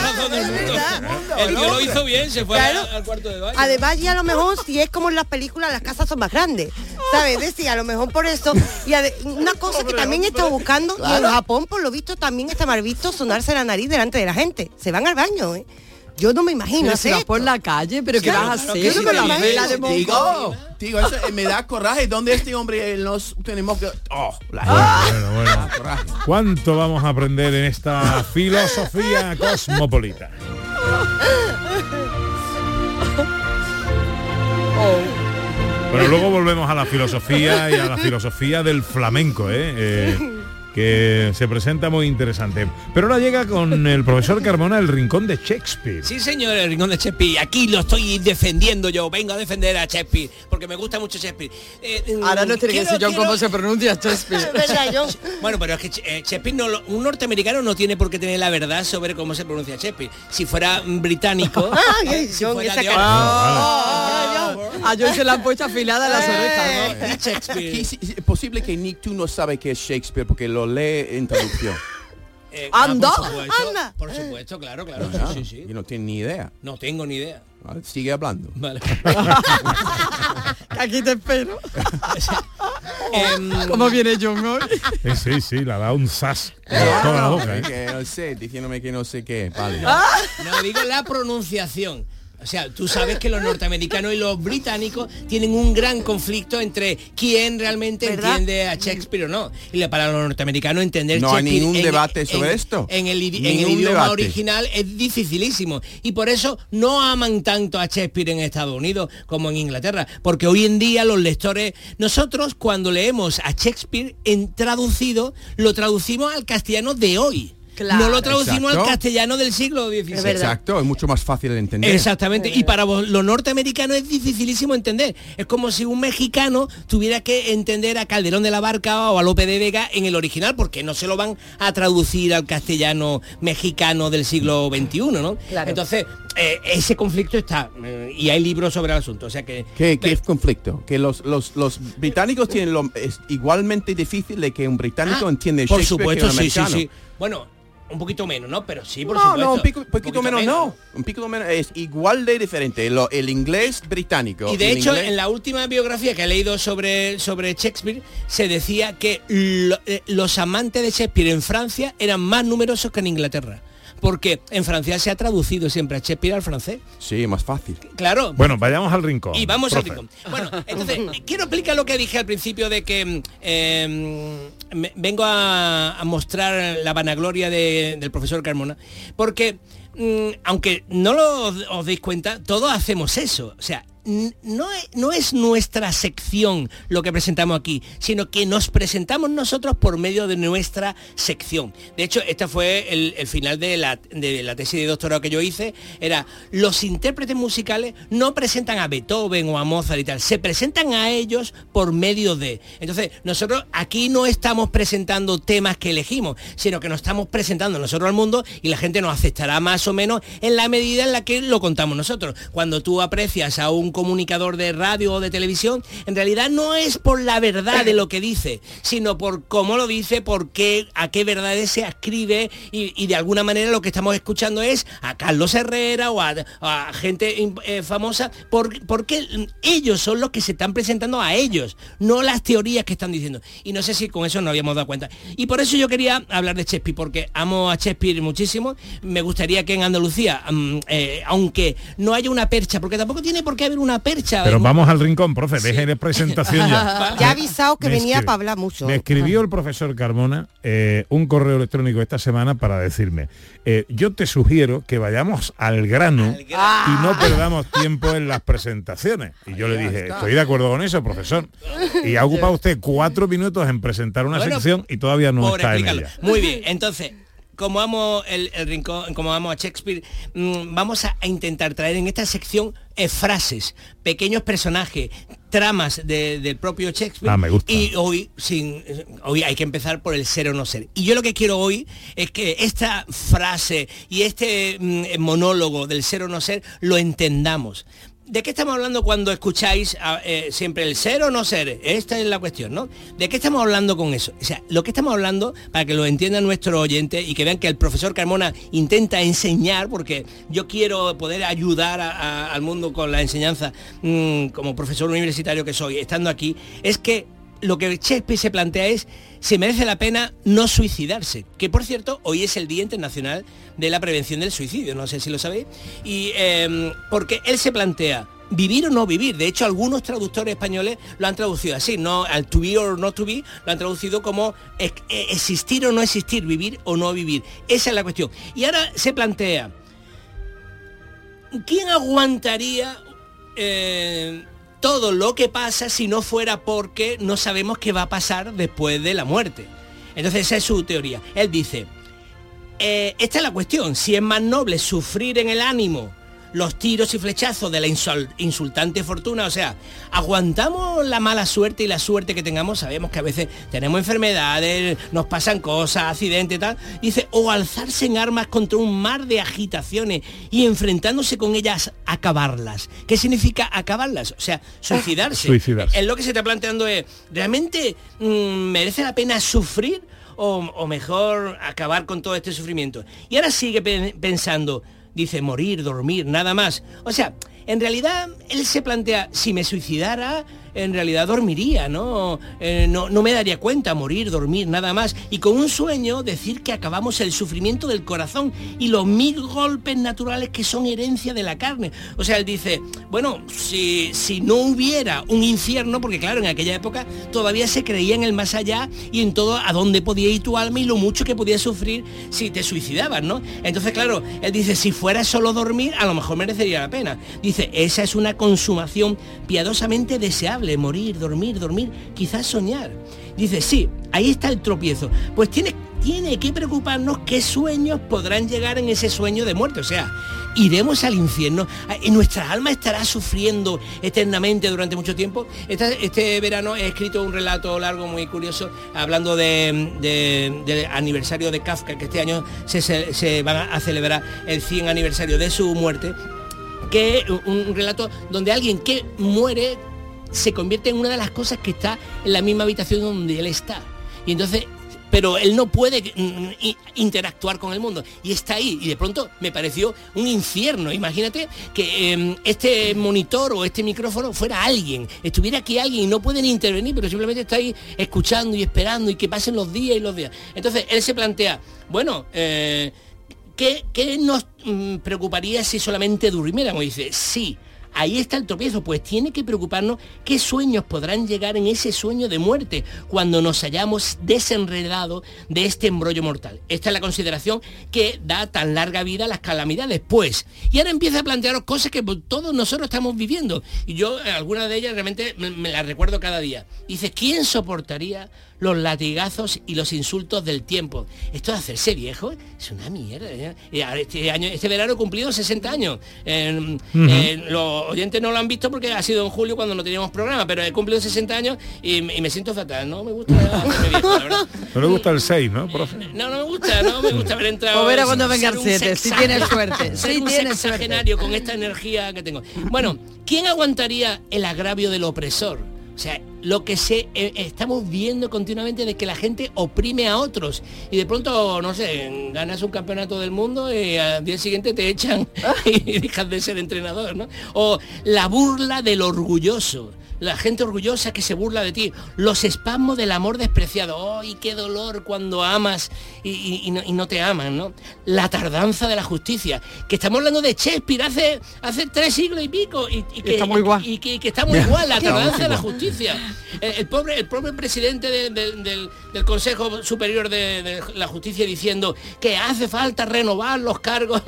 El tío lo hizo bien, se fue Claro. al, al cuarto de baño. Además, y a lo mejor, si es como en las películas, las casas son más grandes. ¿Sabes? Decía, a lo mejor por eso. Y ade- una cosa que también he estado buscando, y en. Japón, por lo visto, también está mal visto sonarse la nariz delante de la gente. Se van al baño, ¿eh? Yo no me imagino Pero si vas por la calle, pero ¿qué Claro, vas a hacer? la me de? Digo, digo, eso eh, me da coraje. ¿Dónde este hombre nos tenemos que... Oh, la Bueno, bueno, bueno. ¿Cuánto vamos a aprender en esta filosofía cosmopolita? Bueno, luego volvemos a la filosofía y a la filosofía del flamenco, ¿eh? Eh, que se presenta muy interesante. Pero ahora llega con el profesor Carmona el rincón de Shakespeare. Sí, señor, el rincón de Shakespeare. Aquí lo estoy defendiendo yo. Vengo a defender a Shakespeare porque me gusta mucho Shakespeare. Eh, Ahora no tiene que decir yo quiero- cómo se pronuncia Shakespeare. Bueno, pero es que eh, Shakespeare no un norteamericano no tiene por qué tener la verdad sobre cómo se pronuncia Shakespeare. Si fuera mm, británico, si John, fuera de- A John se la han puesto afilada las orejas. ¿no? Shakespeare. Es posible que ni tú no sabes qué es Shakespeare porque lo lee en traducción. Eh, ah, ¡Anda! por supuesto, ¡Anda! Por supuesto, claro, claro. Ah, Sí, sí, sí. Yo no tengo ni idea. No tengo ni idea. Ah, Sigue hablando. Vale. Aquí te espero. Em, ¿Cómo viene John hoy? Eh, sí, sí, la da un sas por toda la boca, ¿eh? Que no sé, diciéndome que no sé qué. Vale. No, digo la pronunciación. O sea, tú sabes que los norteamericanos y los británicos tienen un gran conflicto entre quién realmente ¿Verdad? entiende a Shakespeare o no. Y le- para los norteamericanos entender No hay ningún en- debate en- sobre esto. En el, en idioma debate. original es dificilísimo. Y por eso no aman tanto a Shakespeare en Estados Unidos como en Inglaterra. Porque hoy en día los lectores, nosotros cuando leemos a Shakespeare en traducido, lo traducimos al castellano de hoy. Claro. no lo traducimos al castellano del siglo XVI. Exacto, es mucho más fácil de entender. Exactamente. Y para vos, los norteamericanos es dificilísimo entender. Es como si un mexicano tuviera que entender a Calderón de la Barca o a Lope de Vega en el original, porque no se lo van a traducir al castellano mexicano del siglo XXI, ¿no? Claro. Entonces, eh, ese conflicto está. eh, y hay libros sobre el asunto. O sea que. ¿Qué, qué conflicto? Que los, los, los británicos tienen lo es igualmente difícil de que un británico Ah, entiende por supuesto, que un sí, sí. Bueno, un poquito menos, ¿no? Pero sí, por no, supuesto. no, un pico- Un poquito, menos, no. Un poquito menos es igual de diferente. Lo- el inglés británico. Y de hecho, inglés- en la última biografía que he leído sobre, sobre Shakespeare, se decía que lo- eh, los amantes de Shakespeare en Francia eran más numerosos que en Inglaterra. Porque en Francia se ha traducido siempre a Shakespeare al francés. Sí, más fácil. Claro. Bueno, vayamos al rincón. Y vamos al profe. rincón. Bueno, entonces, quiero explicar lo que dije al principio de que mm, eh, me- vengo a, a mostrar la vanagloria de- del profesor Carmona, porque mm, aunque no lo os deis cuenta, todos hacemos eso. O sea, no es, no es nuestra sección lo que presentamos aquí, sino que nos presentamos nosotros por medio de nuestra sección. De hecho, este fue el, el final de la, de la tesis de doctorado que yo hice, era los intérpretes musicales no presentan a Beethoven o a Mozart y tal, se presentan a ellos por medio de. Entonces, nosotros aquí no estamos presentando temas que elegimos, sino que nos estamos presentando nosotros al mundo y la gente nos aceptará más o menos en la medida en la que lo contamos nosotros. Cuando tú aprecias a un comunicador de radio o de televisión, en realidad no es por la verdad de lo que dice, sino por cómo lo dice, por qué, a qué verdades se ascribe y, y de alguna manera lo que estamos escuchando es a Carlos Herrera o a, gente eh, famosa, por- porque ellos son los que se están presentando a ellos, no las teorías que están diciendo. Y no sé si con eso nos habíamos dado cuenta. Y por eso yo quería hablar de Shakespeare, porque amo a Shakespeare muchísimo. Me gustaría que en Andalucía, mm, eh, aunque no haya una percha, porque tampoco tiene por qué haber una percha. Pero vamos al rincón, profe, deje de presentación ya. Ya avisado que Me venía para hablar mucho. Me escribió el profesor Carmona eh, un correo electrónico esta semana para decirme, eh, yo te sugiero que vayamos al grano y no perdamos tiempo en las presentaciones. Y yo le dije, estoy de acuerdo con eso, profesor. Y ha ocupado usted cuatro minutos en presentar una Bueno, sección y todavía no está en ella. Muy bien, entonces, como amo el, el rincón, como amo a Shakespeare, mm, vamos a, a intentar traer en esta sección eh, frases, pequeños personajes, tramas de- del propio Shakespeare. Ah, me gusta. Y hoy, sin, hoy hay que empezar por el ser o no ser. Y yo lo que quiero hoy es que esta frase y este mm, monólogo del ser o no ser lo entendamos. ¿De qué estamos hablando cuando escucháis ah, eh, siempre el ser o no ser? Esta es la cuestión, ¿no? ¿De qué estamos hablando con eso? O sea, lo que estamos hablando, para que lo entiendan nuestros oyentes y que vean que el profesor Carmona intenta enseñar, porque yo quiero poder ayudar al mundo con la enseñanza mm, como profesor universitario que soy, estando aquí, es que lo que Shakespeare se plantea es si merece la pena no suicidarse. Que por cierto, hoy es el Día Internacional de la Prevención del Suicidio, no sé si lo sabéis. Y em, porque él se plantea vivir o no vivir. De hecho, algunos traductores españoles lo han traducido así, no al to be or not to be, lo han traducido como eh, existir o no existir, vivir o no vivir. Esa es la cuestión. Y ahora se plantea, ¿quién aguantaría eh, todo lo que pasa si no fuera porque no sabemos qué va a pasar después de la muerte? Entonces esa es su teoría. Él dice, eh, esta es la cuestión, si es más noble sufrir en el ánimo los tiros y flechazos de la insultante fortuna, o sea, aguantamos la mala suerte y la suerte que tengamos, sabemos que a veces tenemos enfermedades, nos pasan cosas, accidentes tal, dice, o alzarse en armas contra un mar de agitaciones y enfrentándose con ellas, acabarlas. ¿Qué significa acabarlas? O sea, suicidarse. Suicidarse. Es lo que se está planteando es, ¿realmente mm, merece la pena sufrir o, o mejor acabar con todo este sufrimiento? Y ahora sigue pe- pensando, dice, morir, dormir, nada más. O sea, en realidad él se plantea, si me suicidara, en realidad dormiría, ¿no? Eh, no, no me daría cuenta, morir, dormir, nada más. Y con un sueño decir que acabamos el sufrimiento del corazón y los mil golpes naturales que son herencia de la carne. O sea, él dice, bueno, si, si no hubiera un infierno, porque claro, en aquella época todavía se creía en el más allá y en todo a dónde podía ir tu alma y lo mucho que podías sufrir si te suicidabas, ¿no? Entonces, claro, él dice, si fuera solo dormir, a lo mejor merecería la pena. Dice, esa es una consumación piadosamente deseable, morir, dormir, dormir, quizás soñar. Dice, sí, ahí está el tropiezo. Pues tiene, tiene que preocuparnos qué sueños podrán llegar en ese sueño de muerte. O sea, iremos al infierno. ¿Y nuestra alma estará sufriendo eternamente durante mucho tiempo? Este, este verano he escrito un relato largo muy curioso hablando de, de- aniversario de Kafka, que este año se, se, se a celebrar el 100 aniversario de su muerte que un relato donde alguien que muere se convierte en una de las cosas que está en la misma habitación donde él está. Y entonces, pero él no puede mm, i- interactuar con el mundo. Y está ahí. Y de pronto me pareció un infierno. Imagínate que eh, este monitor o este micrófono fuera alguien. Estuviera aquí alguien y no pueden intervenir, pero simplemente está ahí escuchando y esperando y que pasen los días y los días. Entonces él se plantea, bueno, eh, ¿Qué, qué nos mm, preocuparía si solamente durmiéramos? Dice, sí, ahí está el tropiezo, pues tiene que preocuparnos qué sueños podrán llegar en ese sueño de muerte cuando nos hayamos desenredado de este embrollo mortal. Esta es la consideración que da tan larga vida a las calamidades, pues. Y ahora empieza a plantearos cosas que pues, todos nosotros estamos viviendo. Y yo, eh, algunas de ellas realmente me, me las recuerdo cada día. Dice, ¿quién soportaría los latigazos y los insultos del tiempo? Esto de hacerse viejo es una mierda. ¿eh? Este, año, este verano he cumplido 60 años. Eh, Ujú. eh, los oyentes no lo han visto porque ha sido en julio cuando no teníamos programa, pero he cumplido 60 años y, y me siento fatal. No me gusta hacerme viejo, la verdad. No le gusta el 6, ¿no, profe? No, no me gusta, no me gusta haber entrado. O verá ser cuando venga el un siete, si sexagenario, tienes suerte, Ser si un tienes sexagenario con esta energía que tengo. Bueno, ¿quién aguantaría el agravio del opresor? O sea, lo que se eh, estamos viendo continuamente de que la gente oprime a otros y de pronto, no sé, ganas un campeonato del mundo y al día siguiente te echan y dejas de ser entrenador, ¿no? O la burla del orgulloso. La gente orgullosa que se burla de ti. Los espasmos del amor despreciado. ¡Ay, qué dolor cuando amas y, y- y no, y no te aman! ¿no? La tardanza de la justicia. Que estamos hablando de Shakespeare hace, hace tres siglos y pico. Y, que, está muy igual. y que, que está muy igual. La tardanza de la justicia. El, el pobre, el pobre presidente de- de- del, del Consejo Superior de, de la Justicia diciendo que hace falta renovar los cargos.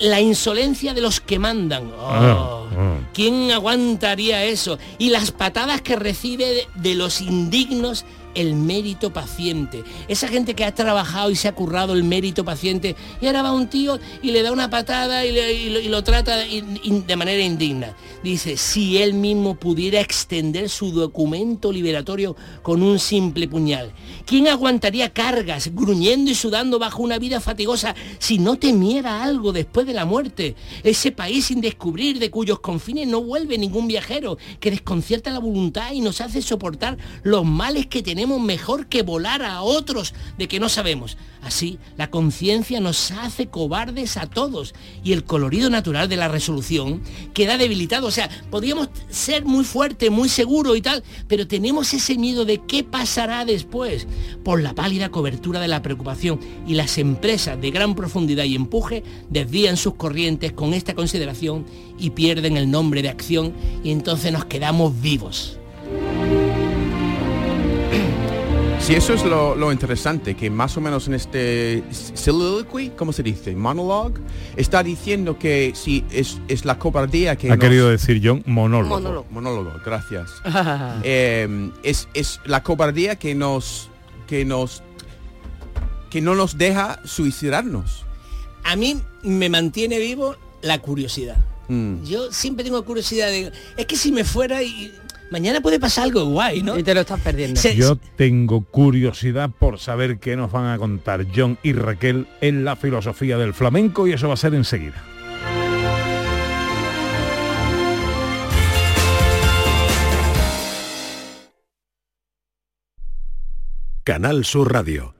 La insolencia de los que mandan. Oh. Ah, ah. ¿Quién aguantaría eso? Y las patadas que recibe de, de los indignos el mérito paciente. Esa gente que ha trabajado y se ha currado el mérito paciente y ahora va un tío y le da una patada y, lo, trata in- de manera indigna. Dice, si él mismo pudiera extender su documento liberatorio con un simple puñal. ¿Quién aguantaría cargas, gruñendo y sudando bajo una vida fatigosa si no temiera algo después de la muerte? Ese país sin descubrir de cuyos confines no vuelve ningún viajero, que desconcierta la voluntad y nos hace soportar los males que tenemos mejor que volar a otros de que no sabemos. Así, la conciencia nos hace cobardes a todos y el colorido natural de la resolución queda debilitado. O sea, podríamos ser muy fuerte, muy seguro y tal, pero tenemos ese miedo de qué pasará después por la pálida cobertura de la preocupación y las empresas de gran profundidad y empuje desvían sus corrientes con esta consideración y pierden el nombre de acción y entonces nos quedamos vivos. Sí, eso es lo, lo interesante, que más o menos en este soliloquy, ¿cómo se dice? Monologue, está diciendo que si es, es la cobardía que Ha nos- querido decir John monólogo. Monólogo. Monólogo, gracias. Eh, es, es la cobardía que nos que nos que no nos deja suicidarnos. A mí me mantiene vivo la curiosidad. Mm. Yo siempre tengo curiosidad de, es que si me fuera y mañana puede pasar algo guay, ¿no? Y te lo estás perdiendo. Yo tengo curiosidad por saber qué nos van a contar John y Raquel en la filosofía del flamenco y eso va a ser enseguida. Canal Sur Radio.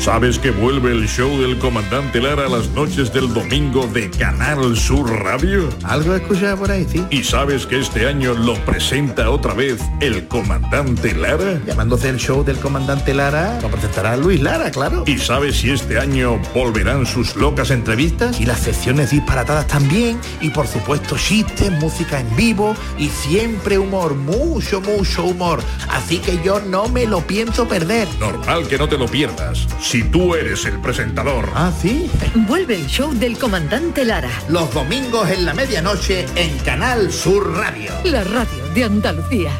¿Sabes que vuelve el show del comandante Lara a las noches del domingo de Canal Sur Radio? Algo escuchado por ahí, sí. ¿Y sabes que este año lo presenta otra vez el comandante Lara? Llamándose el show del comandante Lara, lo presentará Luis Lara, claro. ¿Y sabes si este año volverán sus locas entrevistas? Y las secciones disparatadas también. Y por supuesto chistes, música en vivo y siempre humor, mucho, mucho humor. Así que yo no me lo pienso perder. Normal que no te lo pierdas. Si tú eres el presentador. Ah, sí. Vuelve el show del comandante Lara. Los domingos en la medianoche en Canal Sur Radio. La radio de Andalucía.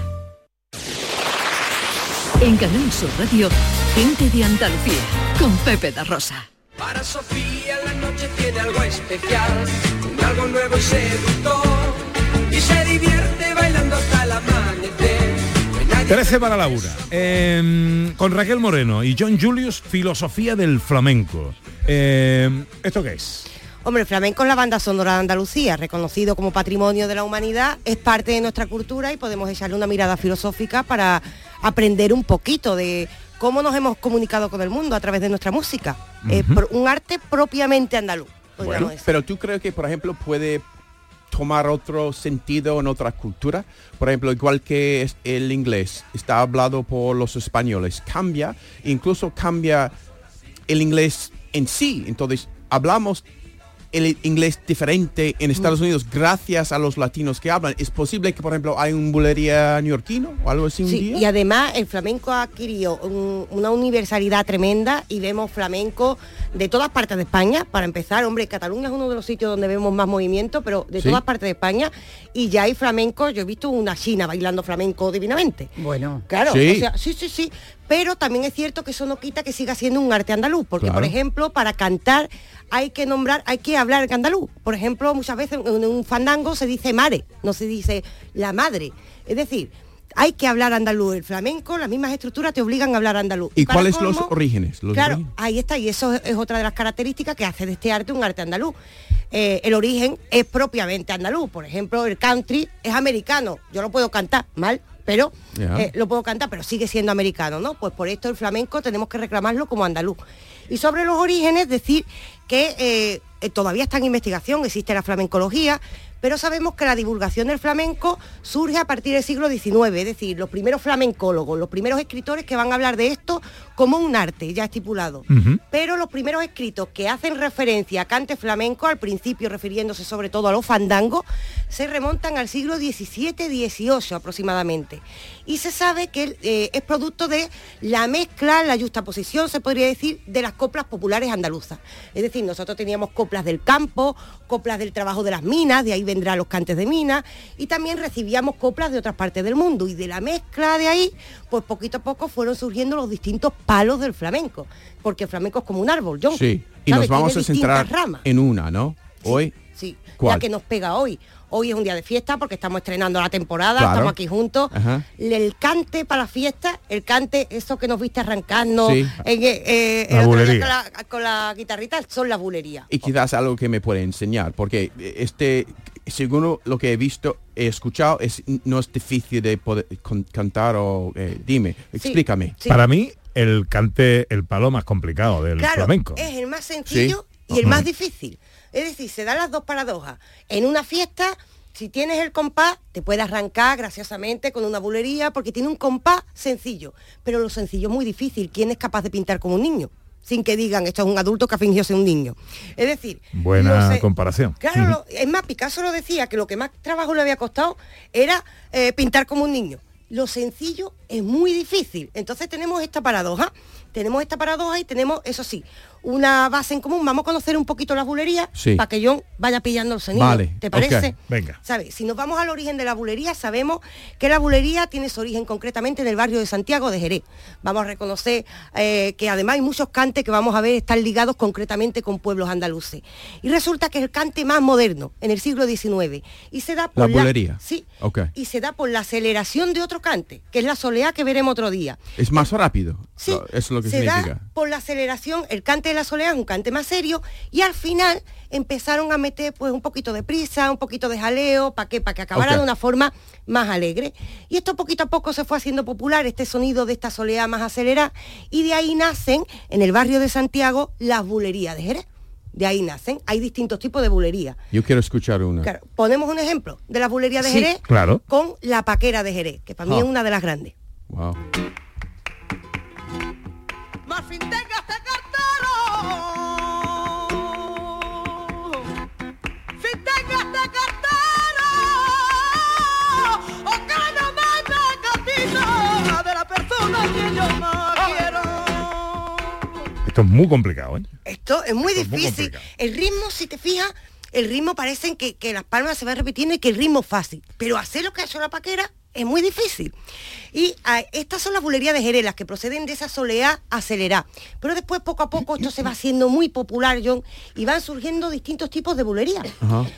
En Canal Sur Radio, gente de Andalucía, con Pepe da Rosa. Para Sofía la noche tiene algo especial, algo nuevo y seductor, y se divierte bailando hasta el amanecer. 13 para la una. Eh, con Raquel Moreno y John Julius, filosofía del flamenco. Eh, ¿Esto qué es? Hombre, el flamenco es la banda sonora de Andalucía, reconocido como patrimonio de la humanidad, es parte de nuestra cultura y podemos echarle una mirada filosófica para aprender un poquito de cómo nos hemos comunicado con el mundo a través de nuestra música. Pro- un arte propiamente andaluz. Bueno, pero tú crees que, por ejemplo, puede tomar otro sentido en otra cultura? Por ejemplo, igual que el inglés está hablado por los españoles, cambia, incluso cambia el inglés en sí. Entonces, hablamos el inglés diferente en Estados Unidos gracias a los latinos que hablan. ¿Es posible que, por ejemplo, hay un bulería neoyorquino o algo así un Sí, día? y además el flamenco ha adquirido un- una universalidad tremenda y vemos flamenco de todas partes de España. Para empezar, hombre, Cataluña es uno de los sitios donde vemos más movimiento, pero de Sí. todas partes de España. Y ya hay flamenco, yo he visto una china bailando flamenco divinamente. Bueno. Claro, Sí. o sea, sí, sí, sí. Pero también es cierto que eso no quita que siga siendo un arte andaluz, porque por ejemplo, para cantar hay que nombrar, hay que hablar en andaluz. Por ejemplo, muchas veces en un fandango se dice mare, no se dice la madre. Es decir, hay que hablar andaluz. El flamenco, las mismas estructuras te obligan a hablar andaluz. ¿Y cuáles son los orígenes? Los claro, orígenes. ahí está, y eso es- es otra de las características que hace de este arte un arte andaluz. Eh, el origen es propiamente andaluz. Por ejemplo, el country es americano. Yo lo puedo cantar mal, pero eh, lo puedo cantar, pero sigue siendo americano, ¿no? Pues por esto el flamenco tenemos que reclamarlo como andaluz. Y sobre los orígenes, decir que eh, eh, todavía está en investigación, existe la flamencología, pero sabemos que la divulgación del flamenco surge a partir del siglo XIX, es decir, los primeros flamencólogos, los primeros escritores que van a hablar de esto como un arte ya estipulado. Pero los primeros escritos que hacen referencia a cante flamenco, al principio refiriéndose sobre todo a los fandangos, se remontan al siglo XVII, XVIII aproximadamente. Y se sabe que eh, es producto de la mezcla, la justaposición, se podría decir, de las coplas populares andaluzas. Es decir, nosotros teníamos coplas del campo, coplas del trabajo de las minas, de ahí vendrán los cantes de minas, y también recibíamos coplas de otras partes del mundo. Y de la mezcla de ahí, pues poquito a poco fueron surgiendo los distintos palos del flamenco, porque el flamenco es como un árbol, John. Sí, y ¿sabes? nos vamos Tiene a centrar ramas. en una, ¿no? Hoy. Sí, ¿Cuál? la que nos pega hoy. Hoy es un día de fiesta porque estamos estrenando la temporada, Claro. estamos aquí juntos. Ajá. El cante para la fiesta, el cante, eso que nos viste arrancarnos Sí. en, eh, eh, La con, la, con la guitarrita, son las bulerías. y quizás algo que me puede enseñar, porque este, según lo que he visto, he escuchado, es, no es difícil de poder con- cantar o eh, dime, explícame. Para mí, el cante, el palo más complicado del Claro, flamenco. es el más sencillo Sí. y el más difícil. Es decir, se dan las dos paradojas. En una fiesta, si tienes el compás, te puede arrancar graciosamente con una bulería porque tiene un compás sencillo. Pero lo sencillo es muy difícil. ¿Quién es capaz de pintar como un niño? Sin que digan, esto es un adulto que ha fingido ser un niño. Es decir, Buena sé- comparación. Claro, es más, Picasso lo decía, que lo que más trabajo le había costado era eh, pintar como un niño. Lo sencillo es muy difícil. Entonces tenemos esta paradoja. Tenemos esta paradoja y tenemos, eso sí, una base en común. Vamos a conocer un poquito las bulerías Sí. para que John vaya pillando el sonido. Vale, ¿Te parece? venga. ¿Sabes? Si nos vamos al origen de la bulería, sabemos que la bulería tiene su origen concretamente en el barrio de Santiago de Jerez. Vamos a reconocer eh, que además hay muchos cantes que vamos a ver están ligados concretamente con pueblos andaluces. Y resulta que es el cante más moderno en el siglo XIX. Y se da La por bulería. Sí. Ok. Y se da por la aceleración de otro cante, que es la soleá que veremos otro día. Es más rápido. Sí, Eso es lo que se significa. da por la aceleración, el cante de la soleá es un cante más serio y al final empezaron a meter pues un poquito de prisa, un poquito de jaleo, ¿para qué? Para que acabara de una forma más alegre. Y esto poquito a poco se fue haciendo popular, este sonido de esta soleá más acelerada, y de ahí nacen, en el barrio de Santiago, las bulerías de Jerez. De ahí nacen, hay distintos tipos de bulerías. Yo quiero escuchar una. Claro, ponemos un ejemplo de la bulería de Sí, Jerez claro. con la paquera de Jerez, que para mí Ah. es una de las grandes. Wow. Marfin tenga este cartero. Fin tenga este cartero. O que no manda catita de la persona que yo más quiero. Esto es muy complicado, ¿eh? Esto es muy Esto es muy difícil. el ritmo, si te fijas, el ritmo parece que, que las palmas se van repitiendo y que el ritmo es fácil. Pero hacer lo que ha hecho la paquera es muy difícil. Y ah, estas son las bulerías de Jerez, las que proceden de esa soleá acelerada. Pero después, poco a poco, esto se va haciendo muy popular, John, y van surgiendo distintos tipos de bulerías.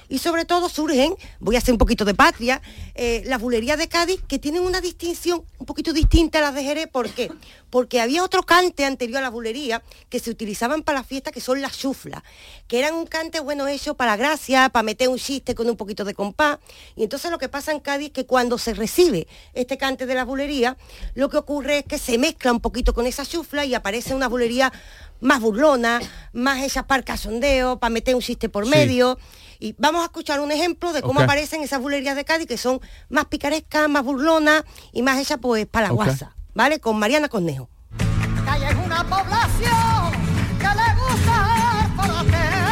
Y sobre todo surgen, voy a hacer un poquito de patria, eh, las bulerías de Cádiz que tienen una distinción un poquito distinta a las de Jerez. ¿Por qué? Porque había otro cante anterior a la bulería que se utilizaban para la fiesta, que son las chuflas, que eran un cante bueno hecho para gracia, para meter un chiste con un poquito de compás. Y entonces lo que pasa en Cádiz es que cuando se recibe este cante de la bulería, lo que ocurre es que se mezcla un poquito con esa chufla y aparece una bulería más burlona, más hecha para el casondeo, para meter un chiste por Sí. medio. Y vamos a escuchar un ejemplo de cómo aparecen esas bulerías de Cádiz que son más picarescas, más burlonas y más hechas pues para la guasa, ¿vale? Con Mariana Cornejo. Calle es una población que le gusta el forastero.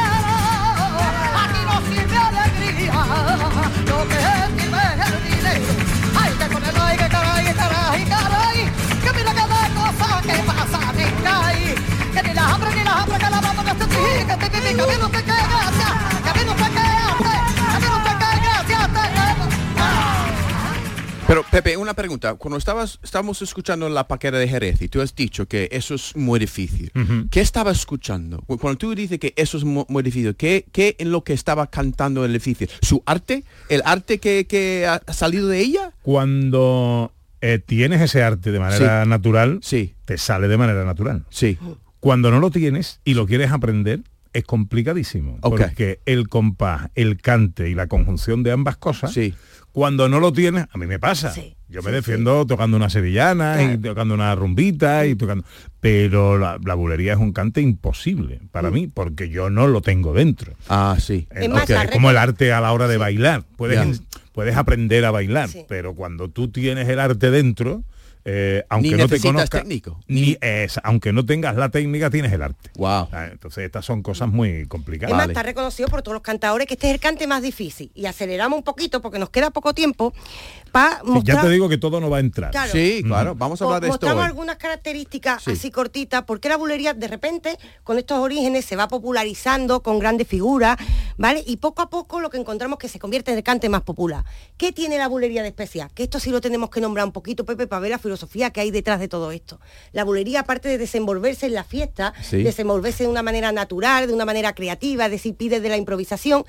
Aquí no sirve alegría, lo que te gracia, gracia, Pero Pepe, una pregunta. Cuando estabas, estábamos escuchando la paquera de Jerez y tú has dicho que eso es muy difícil. ¿Qué estaba escuchando? Cu- Cuando tú dices que eso es mu- muy, difícil, ¿qué, ¿qué en lo que estaba cantando el difícil? ¿Su arte? ¿El arte que, que ha salido de ella? Cuando eh, tienes ese arte de manera Sí. natural, te sale de manera natural. Sí. Cuando no lo tienes y lo quieres aprender, es complicadísimo. Porque el compás, el cante y la conjunción de ambas cosas, cuando no lo tienes, a mí me pasa. Yo me defiendo tocando una sevillana y tocando una rumbita y tocando. Pero la, la bulería es un cante imposible para mí, porque yo no lo tengo dentro. Ah, sí. Eh, Es como el arte a la hora de bailar. Puedes, puedes aprender a bailar, pero cuando tú tienes el arte dentro, eh, aunque Ni no te conozcas, técnico. ni es, aunque no tengas la técnica, tienes el arte. Wow. Entonces estas son cosas muy complicadas. Es más, está reconocido por todos los cantadores que este es el cante más difícil. Y aceleramos un poquito porque nos queda poco tiempo para Sí, ya te digo que todo no va a entrar. Claro. Sí, claro. Vamos a hablar de esto mostramos hoy. algunas características Sí. así cortitas, porque la bulería de repente con estos orígenes se va popularizando con grandes figuras, ¿vale? Y poco a poco lo que encontramos que se convierte en el cante más popular. ¿Qué tiene la bulería de especial? Que esto sí lo tenemos que nombrar un poquito, Pepe, para ver la filosofía que hay detrás de todo esto. La bulería, aparte de desenvolverse en la fiesta, Sí. desenvolverse de una manera natural, de una manera creativa, es decir, pide de la improvisación,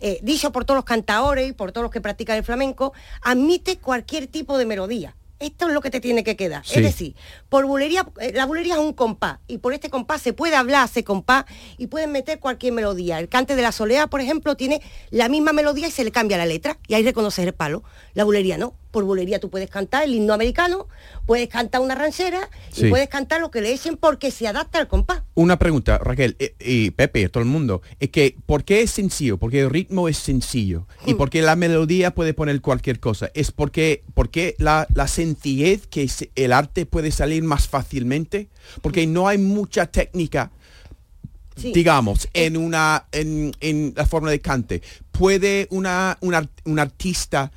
eh, dicho por todos los cantadores y por todos los que practican el flamenco, admite cualquier tipo de melodía. Esto es lo que te tiene que quedar. Sí. Es decir, por bulería, eh, la bulería es un compás y por este compás se puede hablar ese compás y pueden meter cualquier melodía. El cante de la solea, por ejemplo, tiene la misma melodía y se le cambia la letra y ahí reconoces el palo. La bulería no. Por bulería tú puedes cantar el himno americano, puedes cantar una ranchera Sí. y puedes cantar lo que le echen porque se adapta al compás. Una pregunta, Raquel eh, y Pepe, todo el mundo, es que ¿por qué es sencillo? Porque el ritmo es sencillo y Mm. porque la melodía puede poner cualquier cosa. Es porque, porque la, la sencillez que el arte puede salir más fácilmente, porque no hay mucha técnica, Sí. digamos, en una en, en la forma de cante. ¿Puede una, un artista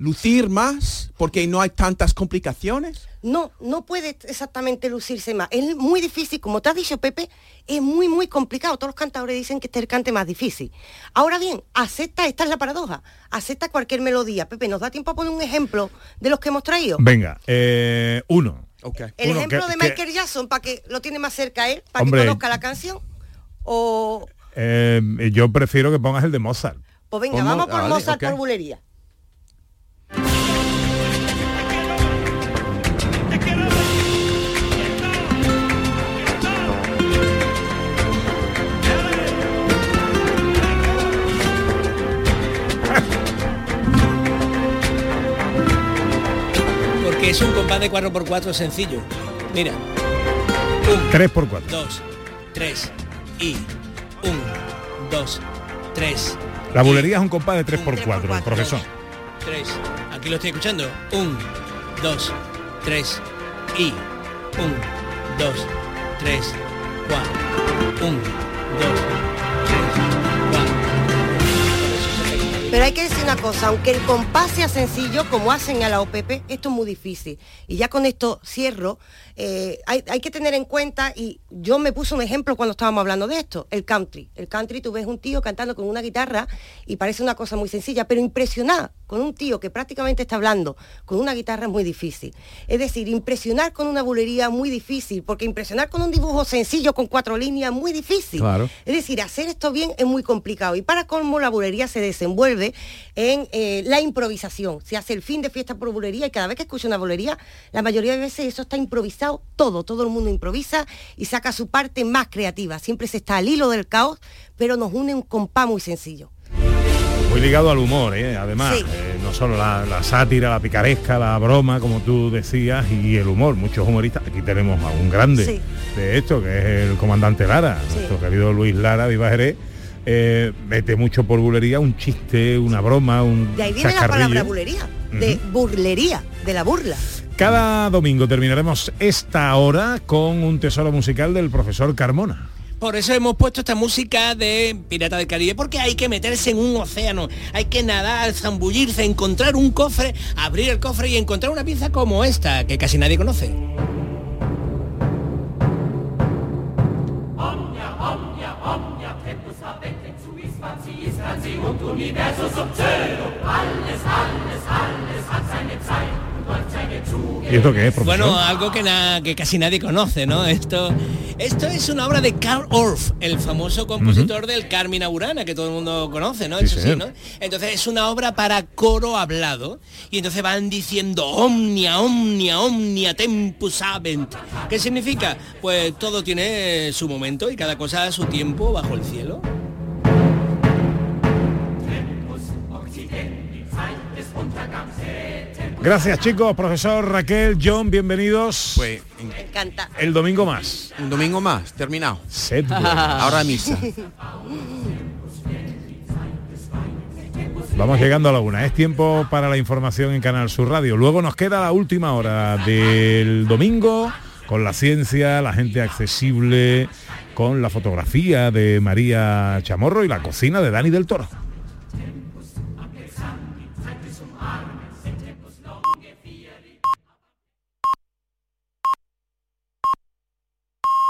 lucir más porque no hay tantas complicaciones? No, no puede exactamente lucirse más. Es muy difícil, como te has dicho, Pepe, es muy, muy complicado. Todos los cantadores dicen que este es el cante más difícil. Ahora bien, acepta, esta es la paradoja, acepta cualquier melodía. Pepe, ¿nos da tiempo a poner un ejemplo de los que hemos traído? Venga, eh, uno. El Uno ejemplo que- de que- Michael Jackson, para que lo tiene más cerca él, para Hombre. que conozca la canción. O, eh, yo prefiero que pongas el de Mozart. pues venga, Pues vamos Mo- por vale, Mozart por bulería. Es un compás de 4x4 sencillo. Mira. 3 por 4 2, 3 y 1, 2, 3, La bulería es un compás de 3 por 4 profesor. 3. Aquí lo estoy escuchando. 1, 2, 3 y 1, 2, 3, 4. 1, 2, Pero hay que decir una cosa, aunque el compás sea sencillo, como hacen a la OPP, esto es muy difícil. Y ya con esto cierro, eh, hay, hay que tener en cuenta, y yo me puse un ejemplo cuando estábamos hablando de esto, el country. El country, tú ves un tío cantando con una guitarra y parece una cosa muy sencilla, pero impresionar con un tío que prácticamente está hablando con una guitarra es muy difícil. Es decir, impresionar con una bulería es muy difícil, porque impresionar con un dibujo sencillo con cuatro líneas es muy difícil. Claro. Es decir, hacer esto bien es muy complicado. Y para colmo, la bulería se desenvuelve en eh, la improvisación. Se hace el fin de fiesta por bulería y cada vez que escucho una bulería, la mayoría de veces eso está improvisado todo. Todo el mundo improvisa y saca su parte más creativa. Siempre se está al hilo del caos, pero nos une un compás muy sencillo. Muy ligado al humor, ¿eh? además, Sí. eh, no solo la, la sátira, la picaresca, la broma, como tú decías, y el humor. Muchos humoristas, aquí tenemos a un grande Sí. de esto, que es el comandante Lara, nuestro querido Luis Lara, Viva Jerez, eh, mete mucho por bulería, un chiste, una broma, un De ahí viene la palabra bulería, de burlería, de la burla. Cada domingo terminaremos esta hora con un tesoro musical del profesor Carmona. Por eso hemos puesto esta música de Pirata del Caribe, porque hay que meterse en un océano, hay que nadar, zambullirse, encontrar un cofre, abrir el cofre y encontrar una pieza como esta, que casi nadie conoce. Universus obsceno. Alles, alles, alles hat seine Zeit und läuft seine Züge. ¿Y esto qué es, profesor? Bueno, algo que, na- que casi nadie conoce, ¿no? Esto, esto es una obra de Karl Orff, el famoso compositor del Carmina Burana, que todo el mundo conoce, ¿no? Sí, Eso sí, señor. ¿no? Entonces es una obra para coro hablado y entonces van diciendo omnia, omnia, omnia tempus habent. ¿Qué significa? Pues todo tiene su momento y cada cosa a su tiempo bajo el cielo. Gracias chicos, profesor Raquel, John, bienvenidos. Pues Me encanta. el domingo más. un domingo más, terminado. Sed Ahora misa. Vamos llegando a la una. Es tiempo para la información en Canal Sur Radio. Luego nos queda la última hora del domingo con la ciencia, la gente accesible, con la fotografía de María Chamorro y la cocina de Dani del Toro.